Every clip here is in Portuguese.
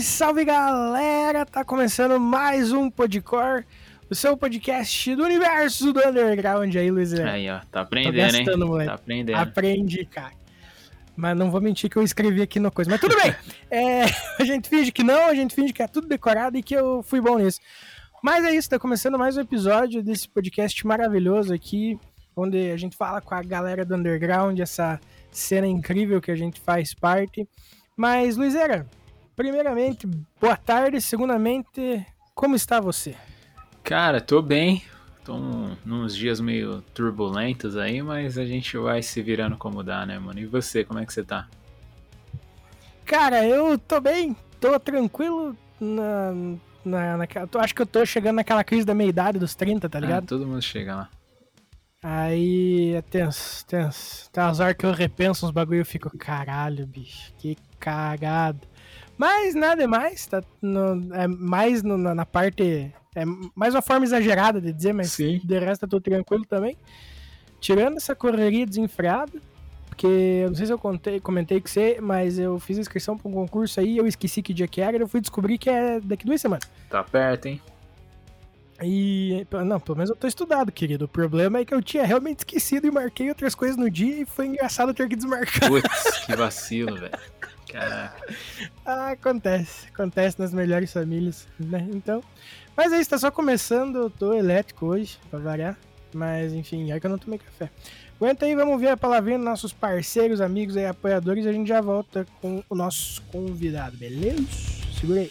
Salve, salve galera! Tá começando mais um Podcore, o seu podcast do universo do underground aí, Luiz. Aí, ó, tá aprendendo, hein? Moleque. Tá aprendendo. Aprendi, cara. Mas não vou mentir que eu escrevi aqui no coisa. Mas tudo bem! é, a gente finge que não, a gente finge que é tudo decorado e que eu fui bom nisso. Mas é isso, tá começando mais um episódio desse podcast maravilhoso aqui, onde a gente fala com a galera do underground, essa cena incrível que a gente faz parte. Mas, Luizera, primeiramente, boa tarde. Segundamente, como está você? Cara, tô bem. Tô nos dias meio turbulentos aí, mas a gente vai se virando como dá, né, mano? E você, como é que você tá? Cara, eu tô bem, tô tranquilo na, na, naquela, tô, acho que eu tô chegando naquela crise da meia-idade dos 30, tá ah, ligado? Ah, todo mundo chega lá. Aí é tenso, tenso. Tem umas horas que eu repenso uns bagulho e eu fico, caralho, bicho, que cagado. Mas nada mais, tá no, é mais no, na, na, parte. É mais uma forma exagerada de dizer, mas Sim. de resto eu tô tranquilo também. Tirando essa correria desenfreada, porque eu não sei se eu contei, comentei com você, mas eu fiz inscrição para um concurso aí, eu esqueci que dia que era, eu fui descobrir que é daqui duas semanas. Tá perto, hein? E. Não, pelo menos eu tô estudado, querido. O problema é que eu tinha realmente esquecido e marquei outras coisas no dia e foi engraçado ter que desmarcar. Putz, que vacilo, velho. Caraca. Ah, acontece. Acontece nas melhores famílias, né? Então. Mas é isso, tá só começando. Eu tô elétrico hoje, pra variar. Mas enfim, é que eu não tomei café. Aguenta aí, vamos ver a palavrinha dos nossos parceiros, amigos e apoiadores. E a gente já volta com o nosso convidado, beleza? Segura aí.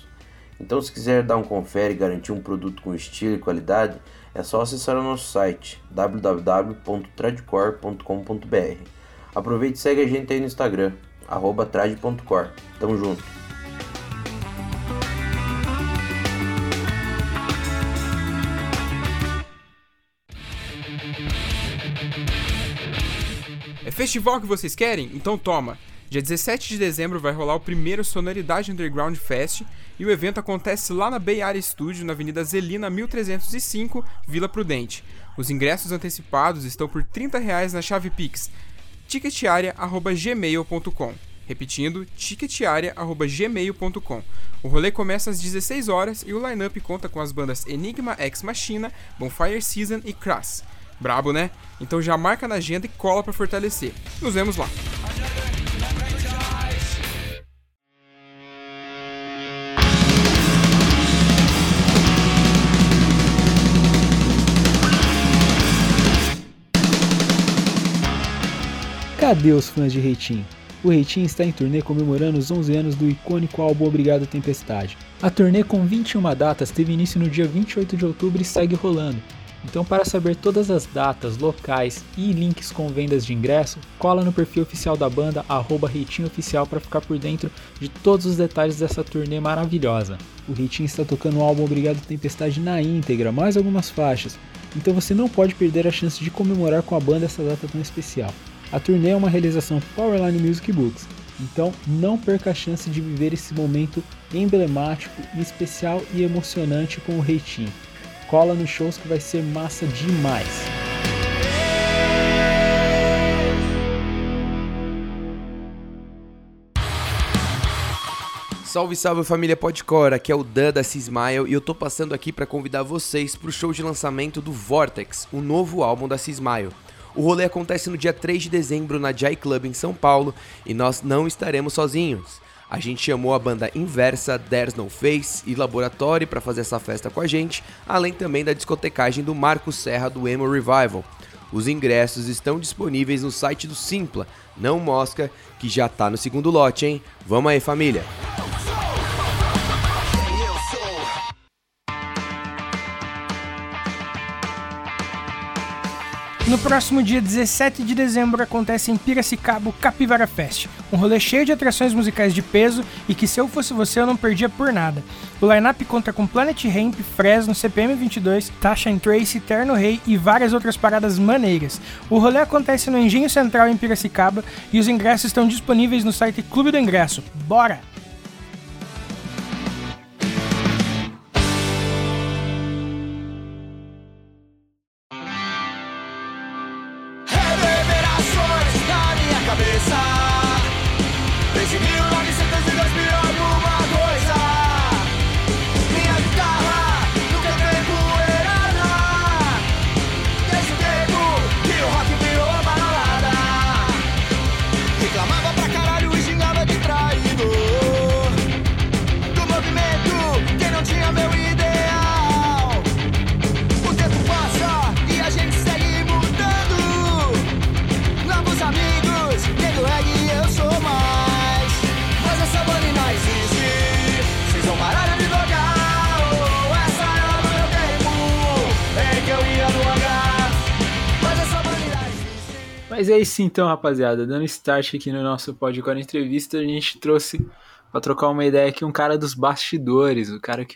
Então, se quiser dar um confere e garantir um produto com estilo e qualidade, é só acessar o nosso site www.tradcore.com.br. Aproveite e segue a gente aí no Instagram, trad.core. Tamo junto! É festival que vocês querem? Então toma! Dia 17 de dezembro vai rolar o primeiro Sonoridade Underground Fest e o evento acontece lá na Bay Area Studio, na Avenida Zelina 1305, Vila Prudente. Os ingressos antecipados estão por 30 reais na chave Pix, ticketaria.gmail.com. Repetindo, ticketaria.gmail.com. O rolê começa às 16 horas e o line-up conta com as bandas Enigma X Machina, Bonfire Season e Crass. Brabo, né? Então já marca na agenda e cola para fortalecer. Nos vemos lá! Cadê os fãs de Reitinho? O Reitinho está em turnê comemorando os 11 anos do icônico álbum Obrigado Tempestade. A turnê com 21 datas teve início no dia 28 de outubro e segue rolando. Então, para saber todas as datas, locais e links com vendas de ingresso, cola no perfil oficial da banda, @reitinhooficial para ficar por dentro de todos os detalhes dessa turnê maravilhosa. O Reitinho está tocando o álbum Obrigado Tempestade na íntegra, mais algumas faixas, então você não pode perder a chance de comemorar com a banda essa data tão especial. A turnê é uma realização Powerline Music Books, então não perca a chance de viver esse momento emblemático, especial e emocionante com o Reitinho. Cola nos shows que vai ser massa demais. Salve, salve família Podcore, aqui é o Dan da Cismile e eu tô passando aqui para convidar vocês pro show de lançamento do Vortex, o novo álbum da Cismile. O rolê acontece no dia 3 de dezembro na Jai Club em São Paulo e nós não estaremos sozinhos. A gente chamou a banda Inversa, There's No Face e Laboratório para fazer essa festa com a gente, além também da discotecagem do Marco Serra do Emo Revival. Os ingressos estão disponíveis no site do Simpla, não mosca, que já tá no segundo lote, hein? Vamos aí, família! No próximo dia 17 de dezembro acontece em Piracicaba o Capivara Fest, um rolê cheio de atrações musicais de peso e que se eu fosse você eu não perdia por nada. O line-up conta com Planet Ramp, Fresno, CPM 22, Tasha and Trace, Terno Rei e várias outras paradas maneiras. O rolê acontece no Engenho Central em Piracicaba e os ingressos estão disponíveis no site Clube do Ingresso. Bora! Isso então, rapaziada. Dando start aqui no nosso podcast entrevista, a gente trouxe pra trocar uma ideia aqui um cara dos bastidores, o cara que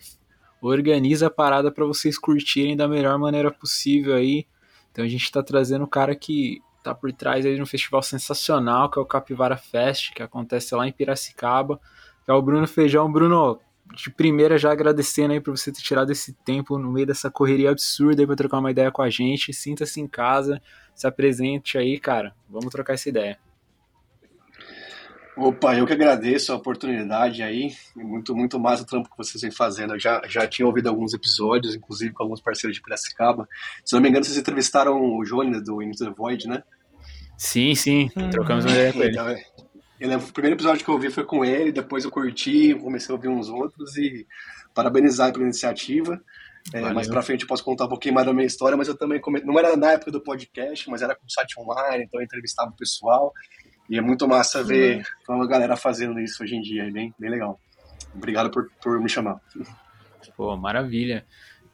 organiza a parada pra vocês curtirem da melhor maneira possível aí. Então a gente tá trazendo o cara que tá por trás aí de um festival sensacional, que é o Capivara Fest, que acontece lá em Piracicaba, que é o Bruno Feijão. Bruno, de primeira já agradecendo aí por você ter tirado esse tempo no meio dessa correria absurda aí pra trocar uma ideia com a gente. Sinta-se em casa, se apresente aí, cara. Vamos trocar essa ideia. Opa, eu que agradeço a oportunidade aí. Muito, muito massa o trampo que vocês vêm fazendo. Eu já, já tinha ouvido alguns episódios, inclusive com alguns parceiros de Piracicaba. Se não me engano, vocês entrevistaram o Jones do Into the Void, né? Sim, sim, trocamos uma ideia com ele. Então, é. Eu lembro, o primeiro episódio que eu ouvi foi com ele, depois eu curti, comecei a ouvir uns outros e parabenizar pela iniciativa. É, mais pra frente eu posso contar um pouquinho mais da minha história, mas eu também come... não era na época do podcast, mas era com o site online, então eu entrevistava o pessoal. E é muito massa ver a galera fazendo isso hoje em dia, é bem, bem legal. Obrigado por, por me chamar. Pô, maravilha.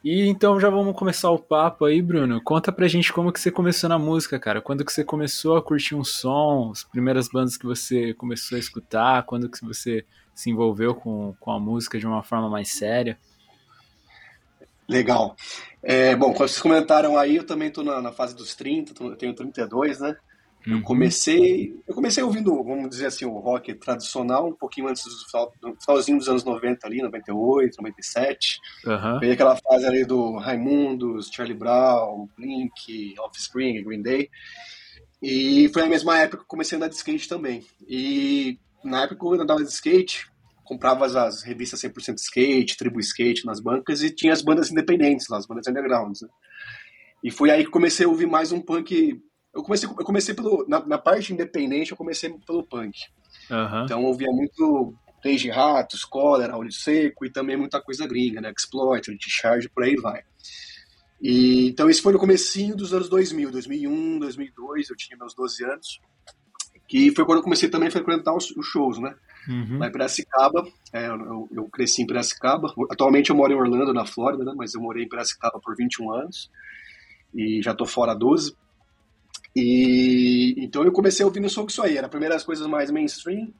E então já vamos começar o papo aí, Bruno. Conta pra gente como que você começou na música, cara. Quando que você começou a curtir um som, as primeiras bandas que você começou a escutar, quando que você se envolveu com, com a música de uma forma mais séria. Legal. É, bom, quando vocês comentaram aí, eu também tô na, na fase dos 30, tô- eu tenho 32, né? Eu Uhum. comecei, eu comecei ouvindo, vamos dizer assim, o rock tradicional, um pouquinho antes do final- do finalzinho dos anos 90 ali, 98, 97. Aham. Veio aquela fase ali do Raimundos, Charlie Brown, Blink, Offspring, Green Day. E foi na mesma época que eu comecei a andar de skate também. E na época que eu andava de skate, comprava as, as revistas 100% skate, Tribo Skate nas bancas e tinha as bandas independentes lá, as bandas undergrounds. Né? E foi aí que comecei a ouvir mais um punk. Eu comecei, eu comecei pelo. Na, na parte independente, eu comecei pelo punk. Aham. Então eu ouvia muito Três de Ratos, Cólera, Olho Seco e também muita coisa gringa, né? Exploiter, Charge, por aí vai. E, então isso foi no comecinho dos anos 2000, 2001, 2002, eu tinha meus 12 anos, que foi quando eu comecei também a frequentar os, os shows, né? Uhum. Lá em Piracicaba, é, eu, eu cresci em Piracicaba, atualmente eu moro em Orlando, na Flórida, né? Mas eu morei em Piracicaba por 21 anos e já tô fora há 12. E então eu comecei ouvindo só isso aí, era primeiro as coisas mais mainstream,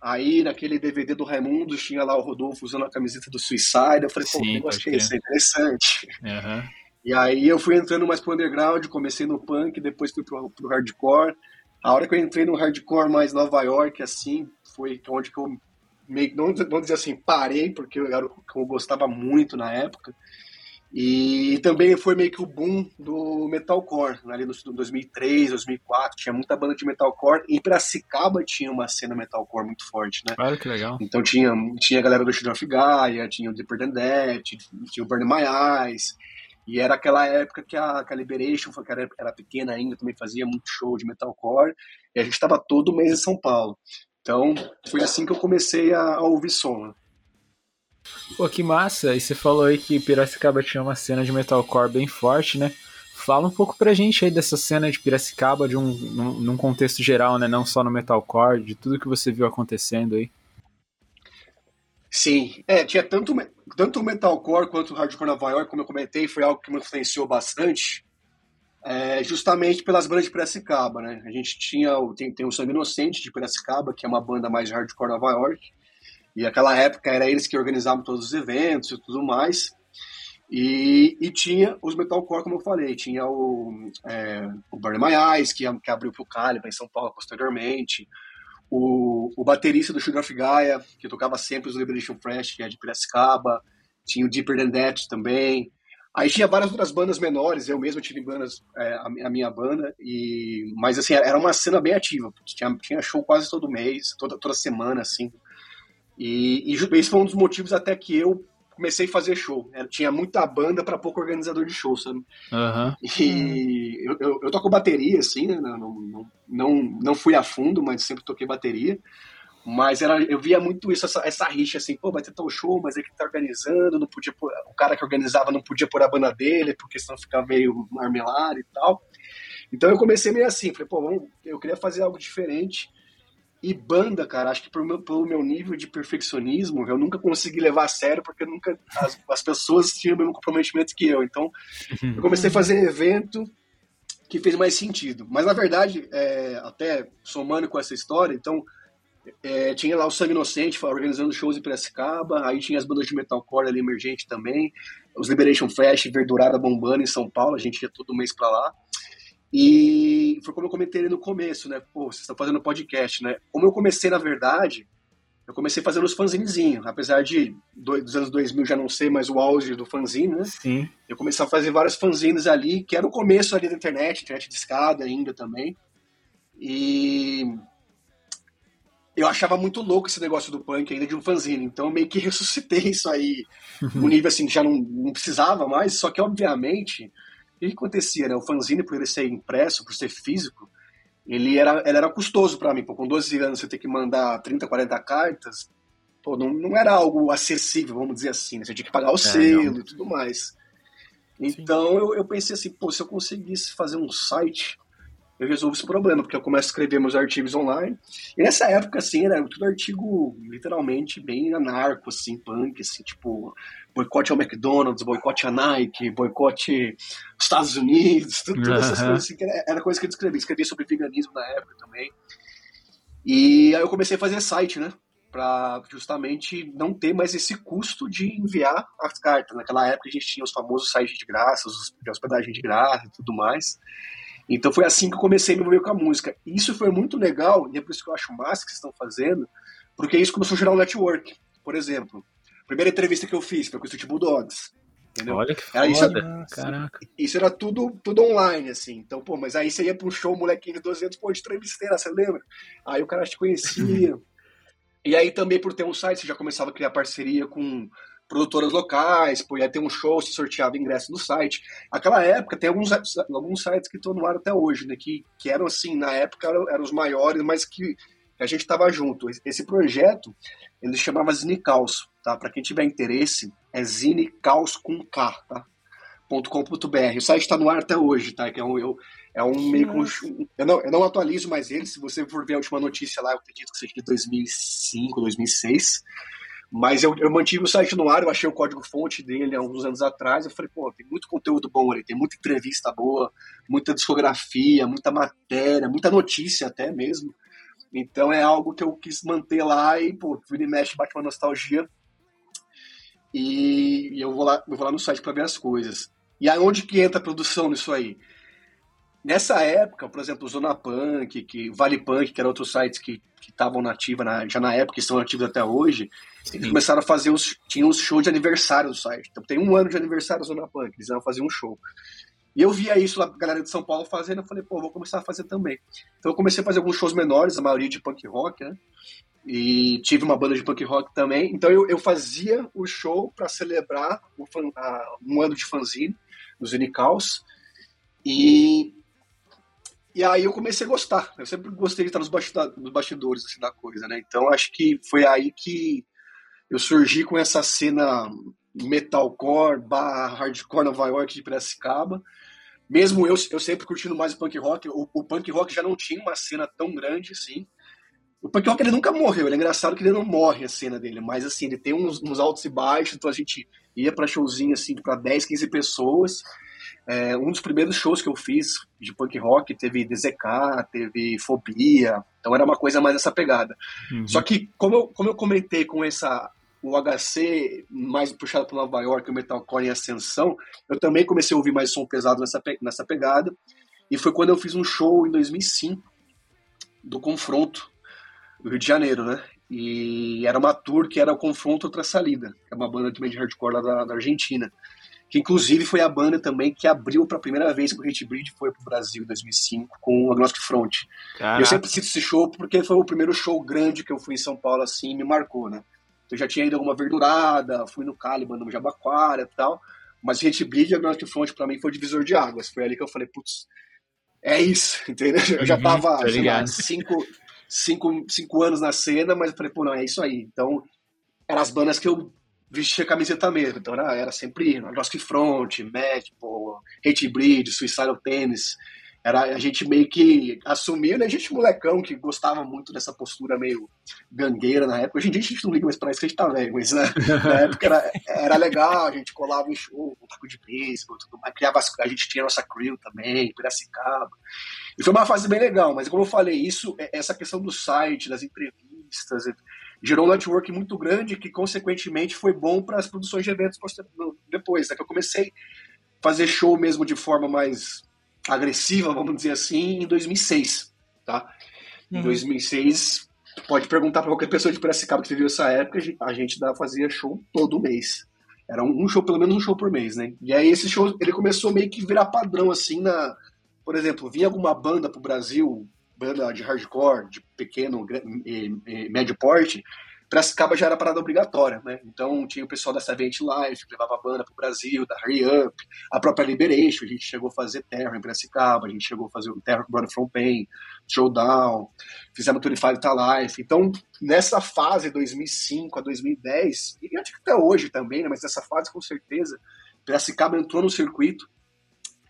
Aí naquele DVD do Raimundo tinha lá o Rodolfo usando a camiseta do Suicide. Eu falei, Sim, pode que é esse? É interessante. Aham. E aí eu fui entrando mais pro underground, comecei no punk, depois fui pro, pro hardcore. A hora que eu entrei no hardcore mais Nova York, assim, foi onde que eu meio que, não, não dizer assim, parei, porque eu, que eu gostava muito na época. E também foi meio que o boom do metalcore, ali no 2003, 2004, tinha muita banda de metalcore. Em Piracicaba tinha uma cena metalcore muito forte, né? Olha que legal. Então tinha, tinha a galera do Children of Gaia, tinha o Deeper Than That, tinha o Burn My Eyes. E era aquela época que a, que a Liberation, que era, era pequena ainda, também fazia muito show de metalcore. E a gente estava todo mês em São Paulo. Então foi assim que eu comecei a, a ouvir som. né? Pô, que massa. E você falou aí que Piracicaba tinha uma cena de metalcore bem forte, né? Fala um pouco pra gente aí dessa cena de Piracicaba, de um, num, num contexto geral, né? Não só no metalcore, de tudo que você viu acontecendo aí. Sim, é, tinha tanto, tanto o metalcore quanto o hardcore Nova York, como eu comentei, foi algo que me influenciou bastante, é, justamente pelas bandas de Piracicaba, né? A gente tinha, o- tem, tem o Sangue Inocente de Piracicaba, que é uma banda mais hardcore Nova York, e naquela época era eles que organizavam todos os eventos e tudo mais, e, e tinha os metalcore, como eu falei, tinha o, é, o My Eyes, que, que abriu pro Caliban em São Paulo posteriormente, o, o baterista do Sugar of Gaia, que tocava sempre os Liberation Fresh, que é de Piracicaba, tinha o Deeper Than That também. Aí tinha várias outras bandas menores, eu mesmo tive bandas, é, a, mi- a minha banda, e mas assim, era uma cena bem ativa, tinha, tinha show quase todo mês, toda, toda semana, assim. E, e esse foi um dos motivos até que eu comecei a fazer show. Tinha muita banda para pouco organizador de show, sabe? Aham. E eu, eu, eu toco bateria, assim, né? Não, não, não, não fui a fundo, mas sempre toquei bateria. Mas era, eu via muito isso, essa, essa rixa, assim, pô, vai ter tal show, mas é que tá organizando, não podia pôr, o cara que organizava não podia pôr a banda dele, porque senão ficava meio marmelado e tal. Então eu comecei meio assim, falei, pô, vamos, eu queria fazer algo diferente. E banda, cara, acho que pelo meu, pelo meu nível de perfeccionismo, eu nunca consegui levar a sério, porque nunca as, as pessoas tinham o mesmo comprometimento que eu. Então, eu comecei a fazer evento que fez mais sentido. Mas, na verdade, é, até somando com essa história, então, é, tinha lá o Sangue Inocente organizando shows em Piracicaba, aí tinha as bandas de metalcore ali emergente também, os Liberation Flash, Verdurada bombando em São Paulo, a gente ia todo mês pra lá. E foi como eu comentei ali no começo, né? Pô, vocês estão fazendo podcast, né? Como eu comecei, na verdade, eu comecei fazendo os fanzinezinhos, apesar de do- dos anos 2000 já não ser mais o auge do fanzine, né? Sim. Eu comecei a fazer vários fanzines ali, que era o começo ali da internet, internet de escada ainda também. E eu achava muito louco esse negócio do punk ainda de um fanzine, então eu meio que ressuscitei isso aí, num nível assim que já não, não precisava mais, só que obviamente, o que acontecia, né? O fanzine, por ele ser impresso, por ser físico, ele era, ele era custoso para mim, pô, com 12 anos você ter que mandar 30, 40 cartas, pô, não, não era algo acessível, vamos dizer assim, né? Você tinha que pagar o selo e tudo mais. Então eu, eu pensei assim, pô, se eu conseguisse fazer um site, eu resolvo esse problema, porque eu começo a escrever meus artigos online. E nessa época, assim, era tudo artigo literalmente bem anarco, assim, punk, assim, tipo, boicote ao McDonald's, boicote a Nike, boicote aos Estados Unidos, tudo, todas essas coisas assim, que era, era coisa que eu escrevia. Escrevia sobre veganismo na época também. E aí eu comecei a fazer site, né? Pra justamente não ter mais esse custo de enviar as cartas. Naquela época a gente tinha os famosos sites de graça, os hospedagem de graça e tudo mais. Então foi assim que eu comecei a me envolver com a música. E isso foi muito legal, e é por isso que eu acho massa que vocês estão fazendo, porque isso começou a gerar um network. Por exemplo, a primeira entrevista que eu fiz foi com o Street Bulldogs. Entendeu? Olha que Era isso, foda. Caraca. isso era tudo, tudo online, assim. Então, pô, mas aí você ia pro show, molequinho de 12 anos, pô, de entrevisteira, você lembra? Aí o cara te conhecia. e aí também por ter um site, você já começava a criar parceria com produtoras locais, pô, ia ter um show, se sorteava ingresso no site. Aquela época, tem alguns, alguns sites que estão no ar até hoje, né? Que, que eram, assim, na época eram, eram os maiores, mas que a gente tava junto. Esse projeto, ele chamava Zinecaus, tá? Pra quem tiver interesse, é Zinecaus com K, tá? .com.br. O site está no ar até hoje, tá? Que é um, eu, é um meio eu, não, eu não atualizo mais ele. Se você for ver a última notícia lá, eu acredito que seja de 2005, 2006. Mas eu, eu mantive o site no ar, eu achei o código-fonte dele há uns anos atrás. Eu falei, pô, tem muito conteúdo bom ali, tem muita entrevista boa, muita discografia, muita matéria, muita notícia até mesmo. Então é algo que eu quis manter lá e, pô, vira e mexe, bate uma nostalgia. E, e eu, vou lá, eu vou lá no site para ver as coisas. E aonde que entra a produção nisso aí? Nessa época, por exemplo, Zona Punk, que Vale Punk, que eram outros sites que estavam nativos na, já na época e estão ativos até hoje, eles começaram a fazer os. Tinham os shows de aniversário do site. Então tem um ano de aniversário da Zona Punk, eles iam fazer um show. E eu via isso lá, a galera de São Paulo fazendo, eu falei, pô, vou começar a fazer também. Então eu comecei a fazer alguns shows menores, a maioria de punk rock, né? E tive uma banda de punk rock também. Então eu, eu fazia o show para celebrar o fan, a, um ano de fanzine, dos Unicaus. E, e aí eu comecei a gostar. Eu sempre gostei de estar nos, bastidores, assim, da coisa, né? Então acho que foi aí que eu surgi com essa cena metalcore barra hardcore Nova York de Piracicaba mesmo eu, eu sempre curtindo mais o punk rock, o, o, punk rock já não tinha uma cena tão grande assim. O punk rock ele nunca morreu, ele é engraçado que ele não morre a cena dele, mas assim, ele tem uns, uns altos e baixos, então a gente ia para showzinho assim para 10, 15 pessoas. É, um dos primeiros shows que eu fiz de punk rock teve DZK, teve Fobia, então era uma coisa mais essa pegada. Uhum. Só que, como eu, como eu comentei com essa o HC mais puxado para Nova York, o metalcore em ascensão, eu também comecei a ouvir mais som pesado nessa, nessa pegada. E foi quando eu fiz um show em 2005 do Confronto, no Rio de Janeiro, né? E era uma tour que era o Confronto Outra Salida, que é uma banda também de hardcore lá da, da Argentina. Que inclusive foi a banda também que abriu para a primeira vez que o Hate Breed foi para o Brasil em 2005 com o Agnostic Front. Caraca. Eu sempre cito esse show porque foi o primeiro show grande que eu fui em São Paulo assim e me marcou, né? Eu já tinha ido alguma verdurada, fui no Caliban, no Jabaquara e tal. Mas Hate Bleed e Agnostic Front pra mim foi divisor de águas. Foi ali que eu falei, putz, é isso, entendeu? Eu já uhum, tava, uhum, sei lá, cinco, cinco, cinco anos na cena, mas eu falei, pô, não, é isso aí. Então, eram as bandas que eu vestia camiseta mesmo. Então era, era sempre Agnostic Front, Mad, Hate Bleed, Suicidal Tennis era a gente meio que assumiu, né? A gente molecão que gostava muito dessa postura meio gangueira na época. Hoje em dia a gente não liga mais pra isso que a gente tá velho, mas né? na época era, era legal, a gente colava em show, um taco de beisebol, tudo mais. Criava, a gente tinha nossa crew também, Piracicaba. E foi uma fase bem legal, mas como eu falei, isso, é, essa questão do site, das entrevistas, gerou um network muito grande que, consequentemente, foi bom para as produções de eventos depois, né? Que eu comecei a fazer show mesmo de forma mais agressiva, vamos dizer assim, em 2006, tá? Em 2006, uhum. pode perguntar para qualquer pessoa de Piracicaba que viveu essa época, a gente fazia show todo mês. Era um show, pelo menos um show por mês, né? E aí esse show, ele começou meio que virar padrão, assim, na... Por exemplo, vinha alguma banda pro Brasil, banda de hardcore, de pequeno e, e médio porte, Piracicaba já era parada obrigatória, né? Então tinha o pessoal da Savage Life, que levava a banda pro Brasil, da Hurry Up, a própria Liberation, a gente chegou a fazer Terror em Piracicaba, a gente chegou a fazer o Terror Brother From Pain, Showdown, fizemos 25 to Life. Então, nessa fase, 2005 a 2010, e acho que até hoje também, né? Mas nessa fase com certeza, Piracicaba entrou no circuito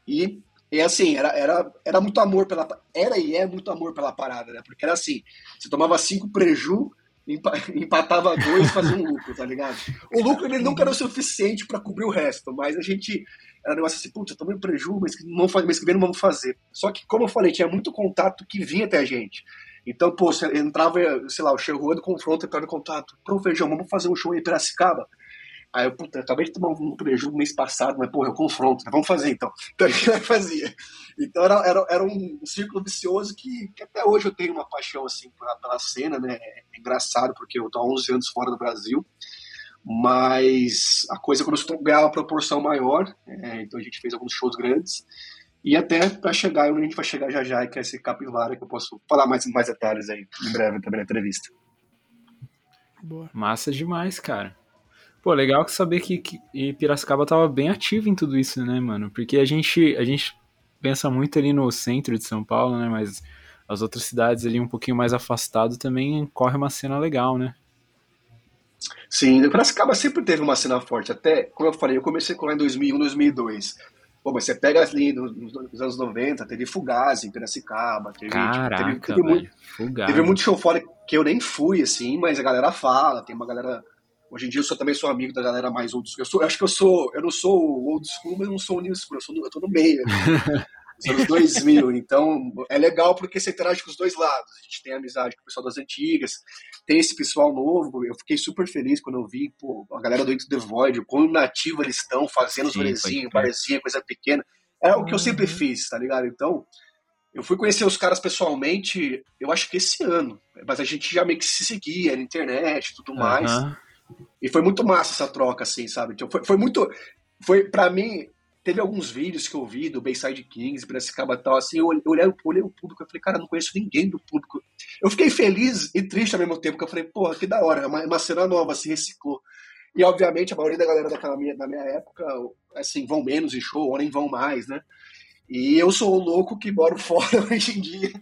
e e assim, era, era, era muito amor pela. Era e é muito amor pela parada, né? Porque era assim: você tomava cinco preju, empatava dois, fazia um lucro, tá ligado? O lucro ele nunca era o suficiente para cobrir o resto, mas a gente era um negócio assim, putz, eu tomei um prejuízo, mas não mês que vem não vamos fazer. Só que, como eu falei, tinha muito contato que vinha até a gente. Então, pô, você entrava, sei lá, o Sherwood do confronto, entrava em contato, pô, Feijão, vamos fazer um show em Piracicaba? Aí eu, puta, acabei de tomar um prejuízo mês passado, mas, porra, eu confronto, né? vamos fazer então. Então a gente fazia. Então era, era, era um círculo vicioso que, que até hoje eu tenho uma paixão, assim, pela, pela cena, né? É engraçado, porque eu tô há 11 anos fora do Brasil, mas a coisa começou a ganhar uma proporção maior, é, então a gente fez alguns shows grandes, e até para chegar onde a gente vai chegar já já, que é esse Capivara, que eu posso falar mais, mais detalhes aí em breve também na entrevista. Boa. Massa demais, cara. Pô, legal saber que, que Piracicaba tava bem ativo em tudo isso, né, mano? Porque a gente, a gente pensa muito ali no centro de São Paulo, né? Mas as outras cidades ali um pouquinho mais afastado também corre uma cena legal, né? Sim, Piracicaba sempre teve uma cena forte. Até, como eu falei, eu comecei com lá em 2001, 2002. Pô, mas você pega ali nos, nos anos 90, teve Fugazi em Piracicaba. Teve, Caraca, tipo, teve, teve, muito, teve muito show fora que eu nem fui, assim, mas a galera fala, tem uma galera Hoje em dia eu sou, também sou amigo da galera mais old school. Eu, sou, eu acho que eu sou, eu não sou old school, mas não sou new school, eu, sou, eu tô no meio. Né? Os anos 2000, então é legal porque você interage com os dois lados. A gente tem amizade com o pessoal das antigas, tem esse pessoal novo. Eu fiquei super feliz quando eu vi pô, a galera do Into the Void, o quão nativo eles estão, fazendo os rolezinhos, barzinho, coisa pequena. É o que eu sempre fiz, tá ligado? Então, eu fui conhecer os caras pessoalmente, eu acho que esse ano. Mas a gente já meio que se seguia na internet e tudo mais. Aham. E foi muito massa essa troca, assim, sabe? Então, foi, foi muito. Foi, pra mim, teve alguns vídeos que eu vi do Bayside Kings, Piracicaba e tal, assim, eu olhei, eu olhei, o público, eu falei, cara, não conheço ninguém do público. Eu fiquei feliz e triste ao mesmo tempo, porque eu falei, porra, que da hora, é uma, uma cena nova, se reciclou. E, obviamente, a maioria da galera daquela minha, da minha época, assim, vão menos em show, ou nem vão mais, né? E eu sou o louco que moro fora hoje em dia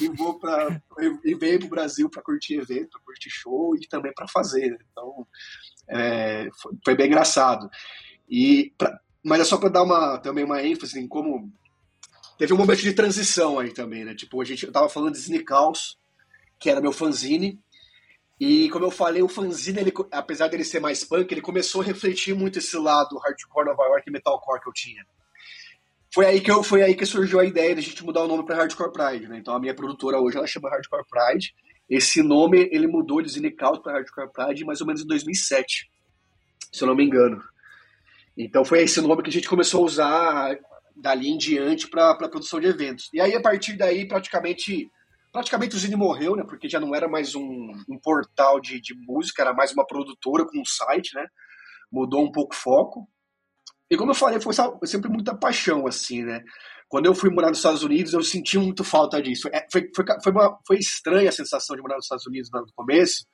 e vou para e venho pro Brasil para curtir evento, curtir show e também para fazer. Então, é, foi, foi bem engraçado. E pra- mas é só para dar uma também uma ênfase em como teve um momento de transição aí também, né? Tipo, a gente eu tava falando de Sneakhouse, que era meu fanzine, e como eu falei, o fanzine, ele, apesar dele ser mais punk, ele começou a refletir muito esse lado hardcore Nova York e metalcore que eu tinha. Foi aí que eu, foi aí que surgiu a ideia de a gente mudar o nome para Hardcore Pride, né? Então a minha produtora hoje ela chama Hardcore Pride. Esse nome ele mudou de Zinecaus para Hardcore Pride mais ou menos em 2007, se eu não me engano. Então foi esse nome que a gente começou a usar dali em diante para produção de eventos. E aí a partir daí praticamente praticamente o Zine morreu, né? Porque já não era mais um, um portal de, de música, era mais uma produtora com um site, né? Mudou um pouco o foco. E como eu falei, foi sempre muita paixão, assim, né? Quando eu fui morar nos Estados Unidos, eu senti muito falta disso. É, Foi, foi, foi, uma- foi estranha a sensação de morar nos Estados Unidos no começo,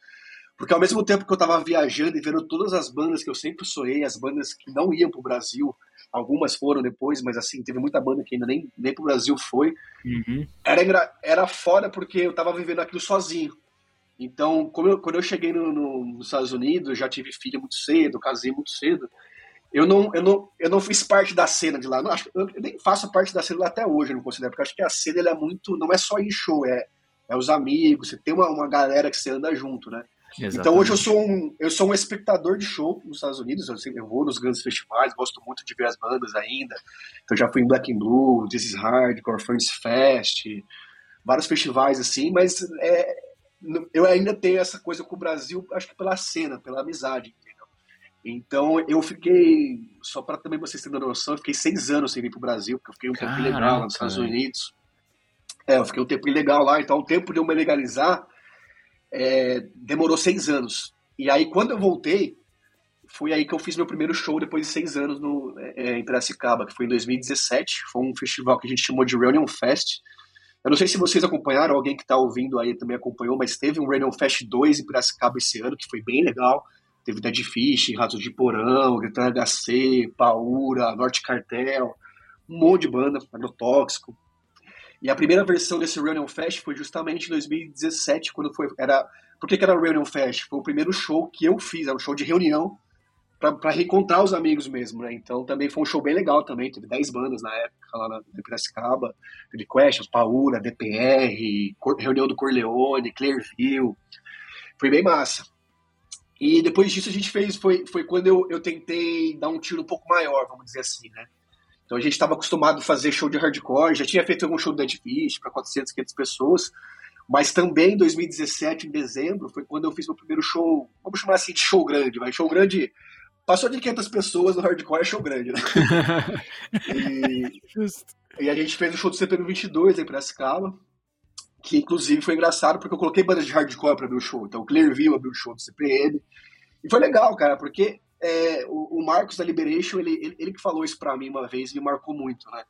porque ao mesmo tempo que eu tava viajando e vendo todas as bandas que eu sempre sonhei, as bandas que não iam pro Brasil, algumas foram depois, mas assim, teve muita banda que ainda nem, nem pro Brasil foi, Uhum. era, era foda porque eu tava vivendo aquilo sozinho. Então, eu- quando eu cheguei no- no- nos Estados Unidos, já tive filha muito cedo, casei muito cedo. Eu não, eu não, eu não fiz parte da cena de lá. Não, acho, eu nem faço parte da cena lá até hoje, eu não considero, porque acho que a cena ela é muito. Não é só em show, é, é os amigos, você tem uma, uma galera que você anda junto, né? Então hoje eu sou um, eu sou um espectador de show nos Estados Unidos, eu, sempre- eu vou nos grandes festivais, gosto muito de ver as bandas ainda. Então já fui em Black and Blue, This is Hardcore, Furnace Fest, vários festivais assim, mas é, eu ainda tenho essa coisa com o Brasil, acho que pela cena, pela amizade? Então eu fiquei, só para também vocês terem uma noção, eu fiquei seis anos sem vir pro Brasil, porque eu fiquei um tempo Caraca, legal lá nos Estados. Unidos. É, eu fiquei um tempo legal lá, então o tempo de eu me legalizar é, demorou seis anos. E aí, quando eu voltei, foi aí que eu fiz meu primeiro show depois de seis anos no, é, em Piracicaba, que foi em 2017. Foi um festival que a gente chamou de Reunion Fest. Eu não sei se vocês acompanharam, alguém que está ouvindo aí também acompanhou, mas teve um Reunion Fest 2 em Piracicaba esse ano, que foi bem legal. Teve Dead Fish, Ratos de Porão, Gritan HC, Paura, Norte Cartel, um monte de banda, Agrotóxico. E a primeira versão desse Reunion Fest foi justamente em 2017, quando foi. Era, por que, que era Reunion Fest? Foi o primeiro show que eu fiz, era um show de reunião para reencontrar os amigos mesmo, né? Então também foi um show bem legal também, teve 10 bandas na época lá na, Piracicaba, teve Questions, Paura, DPR, Reunião do Corleone, Clearview, foi bem massa. E depois disso a gente fez, foi, foi quando eu, eu tentei dar um tiro um pouco maior, vamos dizer assim, né? Então a gente estava acostumado a fazer show de hardcore, já tinha feito algum show do Dead Fish para 400, 500 pessoas, mas também em 2017, em dezembro, foi quando eu fiz meu primeiro show, vamos chamar assim de show grande, vai, show grande, passou de 500 pessoas no hardcore, é show grande, né? E, e a gente fez o show do CPM 22 em Piracicaba, que inclusive foi engraçado porque eu coloquei bandas de hardcore para abrir o show. Então o Clearview abriu o show do CPM. E foi legal, cara, porque é, o, o Marcos da Liberation, ele, ele, ele que falou isso pra mim uma vez, me marcou muito, né?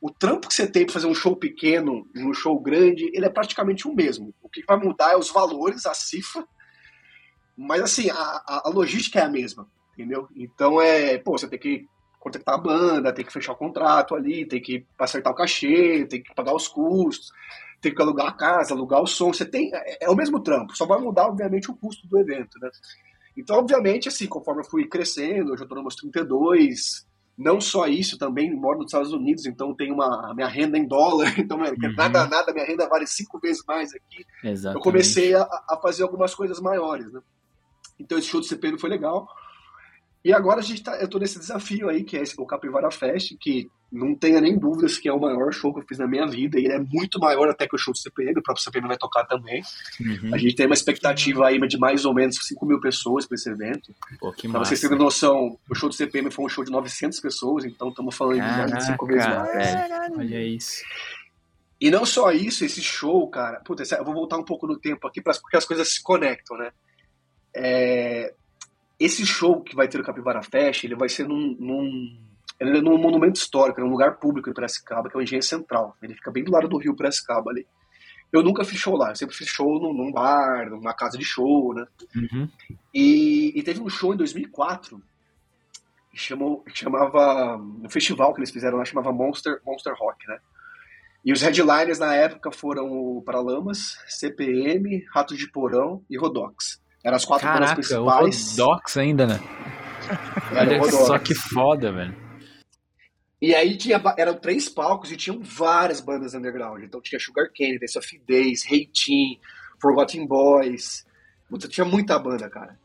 O trampo que você tem pra fazer um show pequeno e um show grande, ele é praticamente o mesmo. O que vai mudar é os valores, a cifra, mas assim, a, a, logística é a mesma, entendeu? Então é, pô, você tem que contratar a banda, tem que fechar o contrato ali, tem que acertar o cachê, tem que pagar os custos, tem que alugar a casa, alugar o som. Você tem. É, é o mesmo trampo, só vai mudar, obviamente, o custo do evento, né? Então, obviamente, assim, conforme eu fui crescendo, hoje eu tô nos meus 32, não só isso, também moro nos Estados Unidos, então tenho uma a minha renda em dólar, então é, Uhum. nada, nada, minha renda vale cinco vezes mais aqui. Exatamente. Eu comecei a, a fazer algumas coisas maiores, né? Então esse show do CPM foi legal. E agora a gente tá, eu tô nesse desafio aí, que é esse, o Capivara Fest, que não tenha nem dúvidas que é o maior show que eu fiz na minha vida. E ele é muito maior até que o show do CPM, o próprio CPM vai tocar também. Uhum. A gente tem uma expectativa aí de mais ou menos 5 mil pessoas para esse evento. Pô, que Pra massa. vocês terem noção, o show do CPM foi um show de 900 pessoas, então estamos falando de mais de 5 vezes Caraca, mais. velho. Olha isso. E não só isso, esse show, cara. Puta, eu vou voltar um pouco no tempo aqui, porque as coisas se conectam, né? É, esse show que vai ter o Capivara Fest, ele vai ser num, num, ele é num monumento histórico, é um lugar público em Piracicaba, que é o Engenho Central. Ele fica bem do lado do Rio Piracicaba ali. Eu nunca fiz show lá, eu sempre fiz show num, num bar, numa casa de show, né? Uhum. E, e teve um show em 2004 que chamou, que chamava. Um festival que eles fizeram lá chamava Monster, Monster Rock, né? E os headliners na época foram o Paralamas, CPM, Ratos de Porão e Rodox. Eram as quatro bandas Caraca, o principais. Rodox ainda, né? O Olha só que foda, velho. E aí tinha, eram três palcos e tinham várias bandas underground. Então tinha Sugar Cane, Dance of Days, Reitin, Forgotten Boys. Puta, tinha muita banda, cara.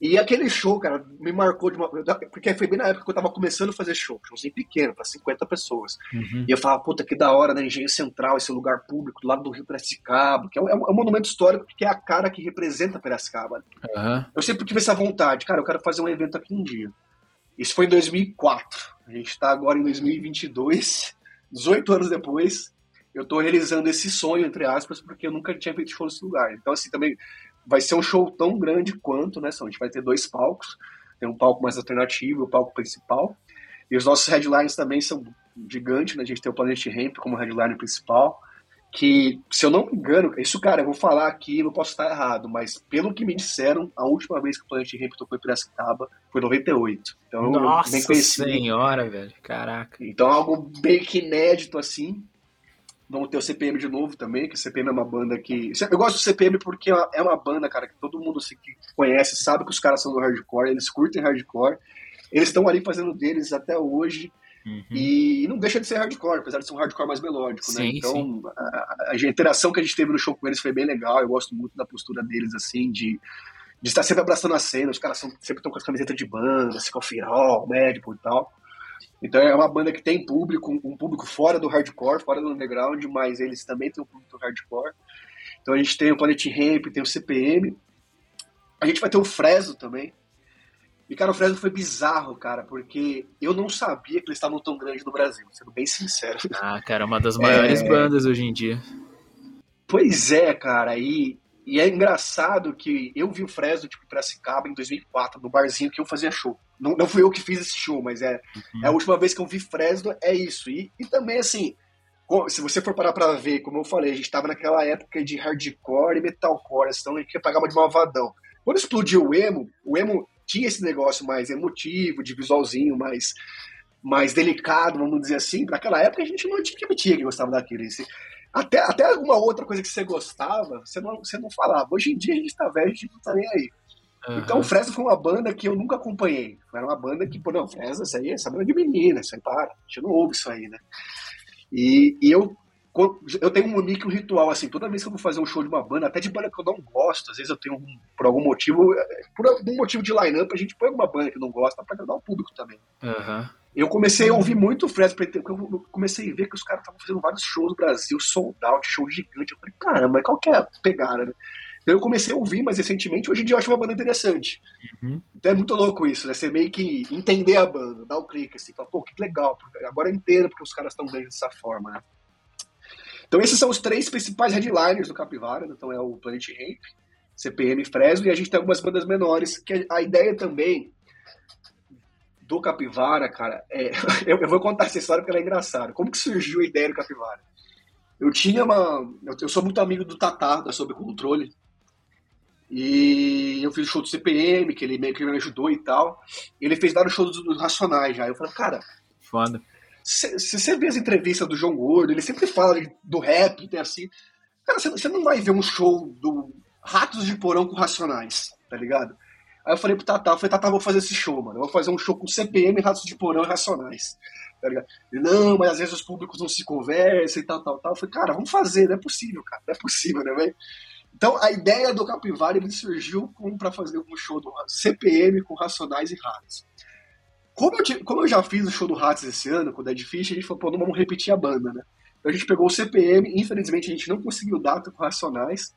E aquele show, cara, me marcou de uma. Porque foi bem na época que eu tava começando a fazer show, showzinho pequeno, pra 50 pessoas. Uhum. E eu falava, puta, que da hora, né? Engenho Central, esse lugar público, do lado do Rio Piracicaba, que é um, é um monumento histórico que é a cara que representa Piracicaba. Aham. Eu sempre tive essa vontade, cara, eu quero fazer um evento aqui um dia. Isso foi em 2004. A gente está agora em 2022, 18 anos depois. Eu estou realizando esse sonho, entre aspas, porque eu nunca tinha feito show nesse lugar. Então, assim, também vai ser um show tão grande quanto, né? A gente vai ter dois palcos. Tem um palco mais alternativo o palco principal. E os nossos headlines também são gigantes, né? A gente tem o Planet Ramp como headline principal. Que, se eu não me engano, isso, cara, eu vou falar aqui, não posso estar errado, mas pelo que me disseram, a última vez que o Planet Ramp tocou em Piracicaba foi em 98. Então, eu nem Nossa senhora, velho. Caraca. Então, algo bem que inédito assim. Vamos ter o CPM de novo também, que o CPM é uma banda que. Eu gosto do CPM porque é uma banda, cara, que todo mundo assim, que conhece sabe que os caras são do hardcore, eles curtem hardcore. Eles estão ali fazendo deles até hoje. Uhum. E não deixa de ser hardcore, apesar de ser um hardcore mais melódico, né? Sim, Então, sim. A, a- interação que a gente teve no show com eles foi bem legal. Eu gosto muito da postura deles, assim, de, de estar sempre abraçando a cena. Os caras são- sempre estão com as camisetas de banda, assim, com o Firol, médico e tal. Então é uma banda que tem público, um público fora do hardcore, fora do underground, mas eles também têm um público hardcore. Então a gente tem o Planet Ramp, tem o CPM. A gente vai ter o Fresno também. E, cara, o Fresno foi bizarro, cara, porque eu não sabia que eles estavam tão grandes no Brasil, sendo bem sincero. Ah, cara, uma das maiores É. bandas hoje em dia. Pois é, cara, e, e é engraçado que eu vi o Fresno, tipo, em Piracicaba em 2004, no barzinho que eu fazia show. Não, não fui eu que fiz esse show, mas é, é a última vez que eu vi Fresno, é isso. E, e também, assim, se você for parar pra ver, como eu falei, a gente tava naquela época de hardcore e metalcore, então a gente pagar de malvadão. Quando explodiu o emo, o emo tinha esse negócio mais emotivo, de visualzinho mais, mais delicado, vamos dizer assim. Naquela época a gente não tinha que gostava daquilo. Até, até alguma outra coisa que você gostava, você não, você não falava. Hoje em dia a gente tá velho, a gente não tá nem aí. Então o Fresno foi uma banda que eu nunca acompanhei. Era uma banda que, pô, não, Fresno, isso aí, essa banda de menina, isso aí, para. A gente não ouve isso aí, né? E, e eu, eu tenho um unique um ritual, assim, toda vez que eu vou fazer um show de uma banda, até de banda que eu não gosto, às vezes eu tenho, um- por algum motivo, por algum motivo de line-up, a gente põe alguma banda que não gosta pra agradar o público também. Aham. Eu comecei a ouvir muito o Fresno, porque eu comecei a ver que os caras estavam fazendo vários shows no Brasil, sold out, show gigante. Eu falei, caramba, qual que é a pegada, né? Então eu comecei a ouvir mais recentemente, hoje em dia eu acho uma banda interessante. Uhum. Então é muito louco isso, né? Você meio que entender a banda, dar o clique, assim, falar, pô, que legal, agora eu entendo porque os caras estão grandes dessa forma, né? Então esses são os três principais headliners do Capivara, né? então é o Planet Ramp, CPM Fresno, e a gente tem algumas bandas menores, que a ideia também do Capivara, cara, é... eu, eu vou contar essa história porque ela é engraçada. Como que surgiu a ideia do Capivara? Eu tinha uma... Eu, eu sou muito amigo do Tatá, da Sob Controle, e eu fiz o show do CPM, que ele meio que me ajudou e tal. Ele fez vários shows dos, dos Racionais já. Eu falei, cara, Foda. Se você vê as entrevistas do João Gordo, ele sempre fala do rap, tem assim. Cara, você, não vai ver um show do Ratos de Porão com Racionais, tá ligado? Aí eu falei pro Tatá, eu falei, Tatá, vou fazer esse show, mano. Eu vou fazer um show com CPM, Ratos de Porão e Racionais. Tá ligado? Ele, não, mas às vezes os públicos não se conversam e tal, tal, tal. Eu falei, cara, vamos fazer, não é possível, cara, não é possível, né, velho? Então a ideia do Capivara ele surgiu pra fazer um show do CPM com Racionais e Ratos. Como eu, como eu já fiz o show do Ratos esse ano, com o Dead Fish, a gente falou, pô, não vamos repetir a banda, né? Então a gente pegou o CPM, infelizmente a gente não conseguiu data com Racionais,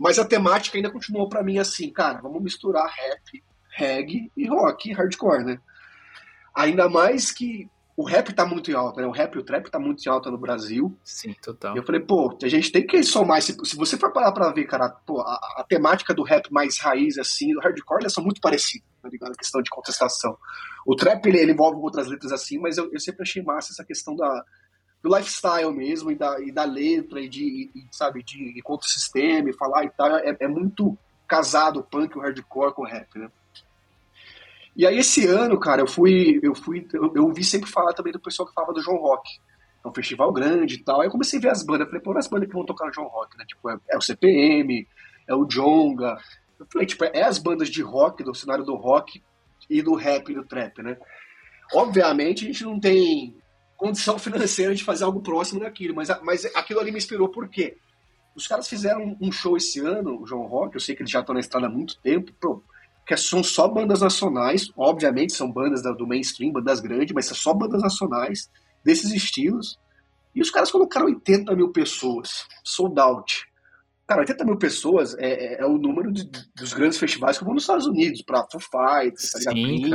mas a temática ainda continuou pra mim assim, cara, vamos misturar rap, reggae e rock, hardcore, né? Ainda mais que o rap tá muito em alta, né? O rap e o trap tá muito em alta no Brasil. Sim, total. E eu falei, pô, a gente tem que somar esse. Se você for parar pra ver, cara, pô, a, a temática do rap mais raiz, assim, do hardcore, elas são muito parecidas, tá ligado? A questão de contestação. O trap, ele, ele envolve outras letras assim, mas eu, eu sempre achei massa essa questão da, do lifestyle mesmo, e da, e da letra, e de, e, sabe, de, de contra o sistema, e falar e tal. É, é muito casado o punk, o hardcore com o rap, né? E aí esse ano, cara, eu fui, eu fui, eu, ouvi sempre falar também do pessoal que falava do João Rock. É um festival grande e tal. Aí eu comecei a ver as bandas, falei, pô, as bandas que vão tocar no João Rock, né? Tipo, é, é o CPM, é o Jonga. Eu falei, tipo, é as bandas de rock, do cenário do rock e do rap e do trap, né? Obviamente a gente não tem condição financeira de fazer algo próximo daquilo, mas, mas aquilo ali me inspirou por quê? Os caras fizeram um show esse ano, o João Rock, eu sei que eles já estão na estrada há muito tempo, pô, que são só bandas nacionais, obviamente são bandas da- do mainstream, bandas grandes, mas são só bandas nacionais desses estilos. E os caras colocaram 80 mil pessoas, sold out. Cara, 80 mil pessoas é, é- é o número de- dos grandes festivais que vou nos Estados Unidos, pra Foo Fighters.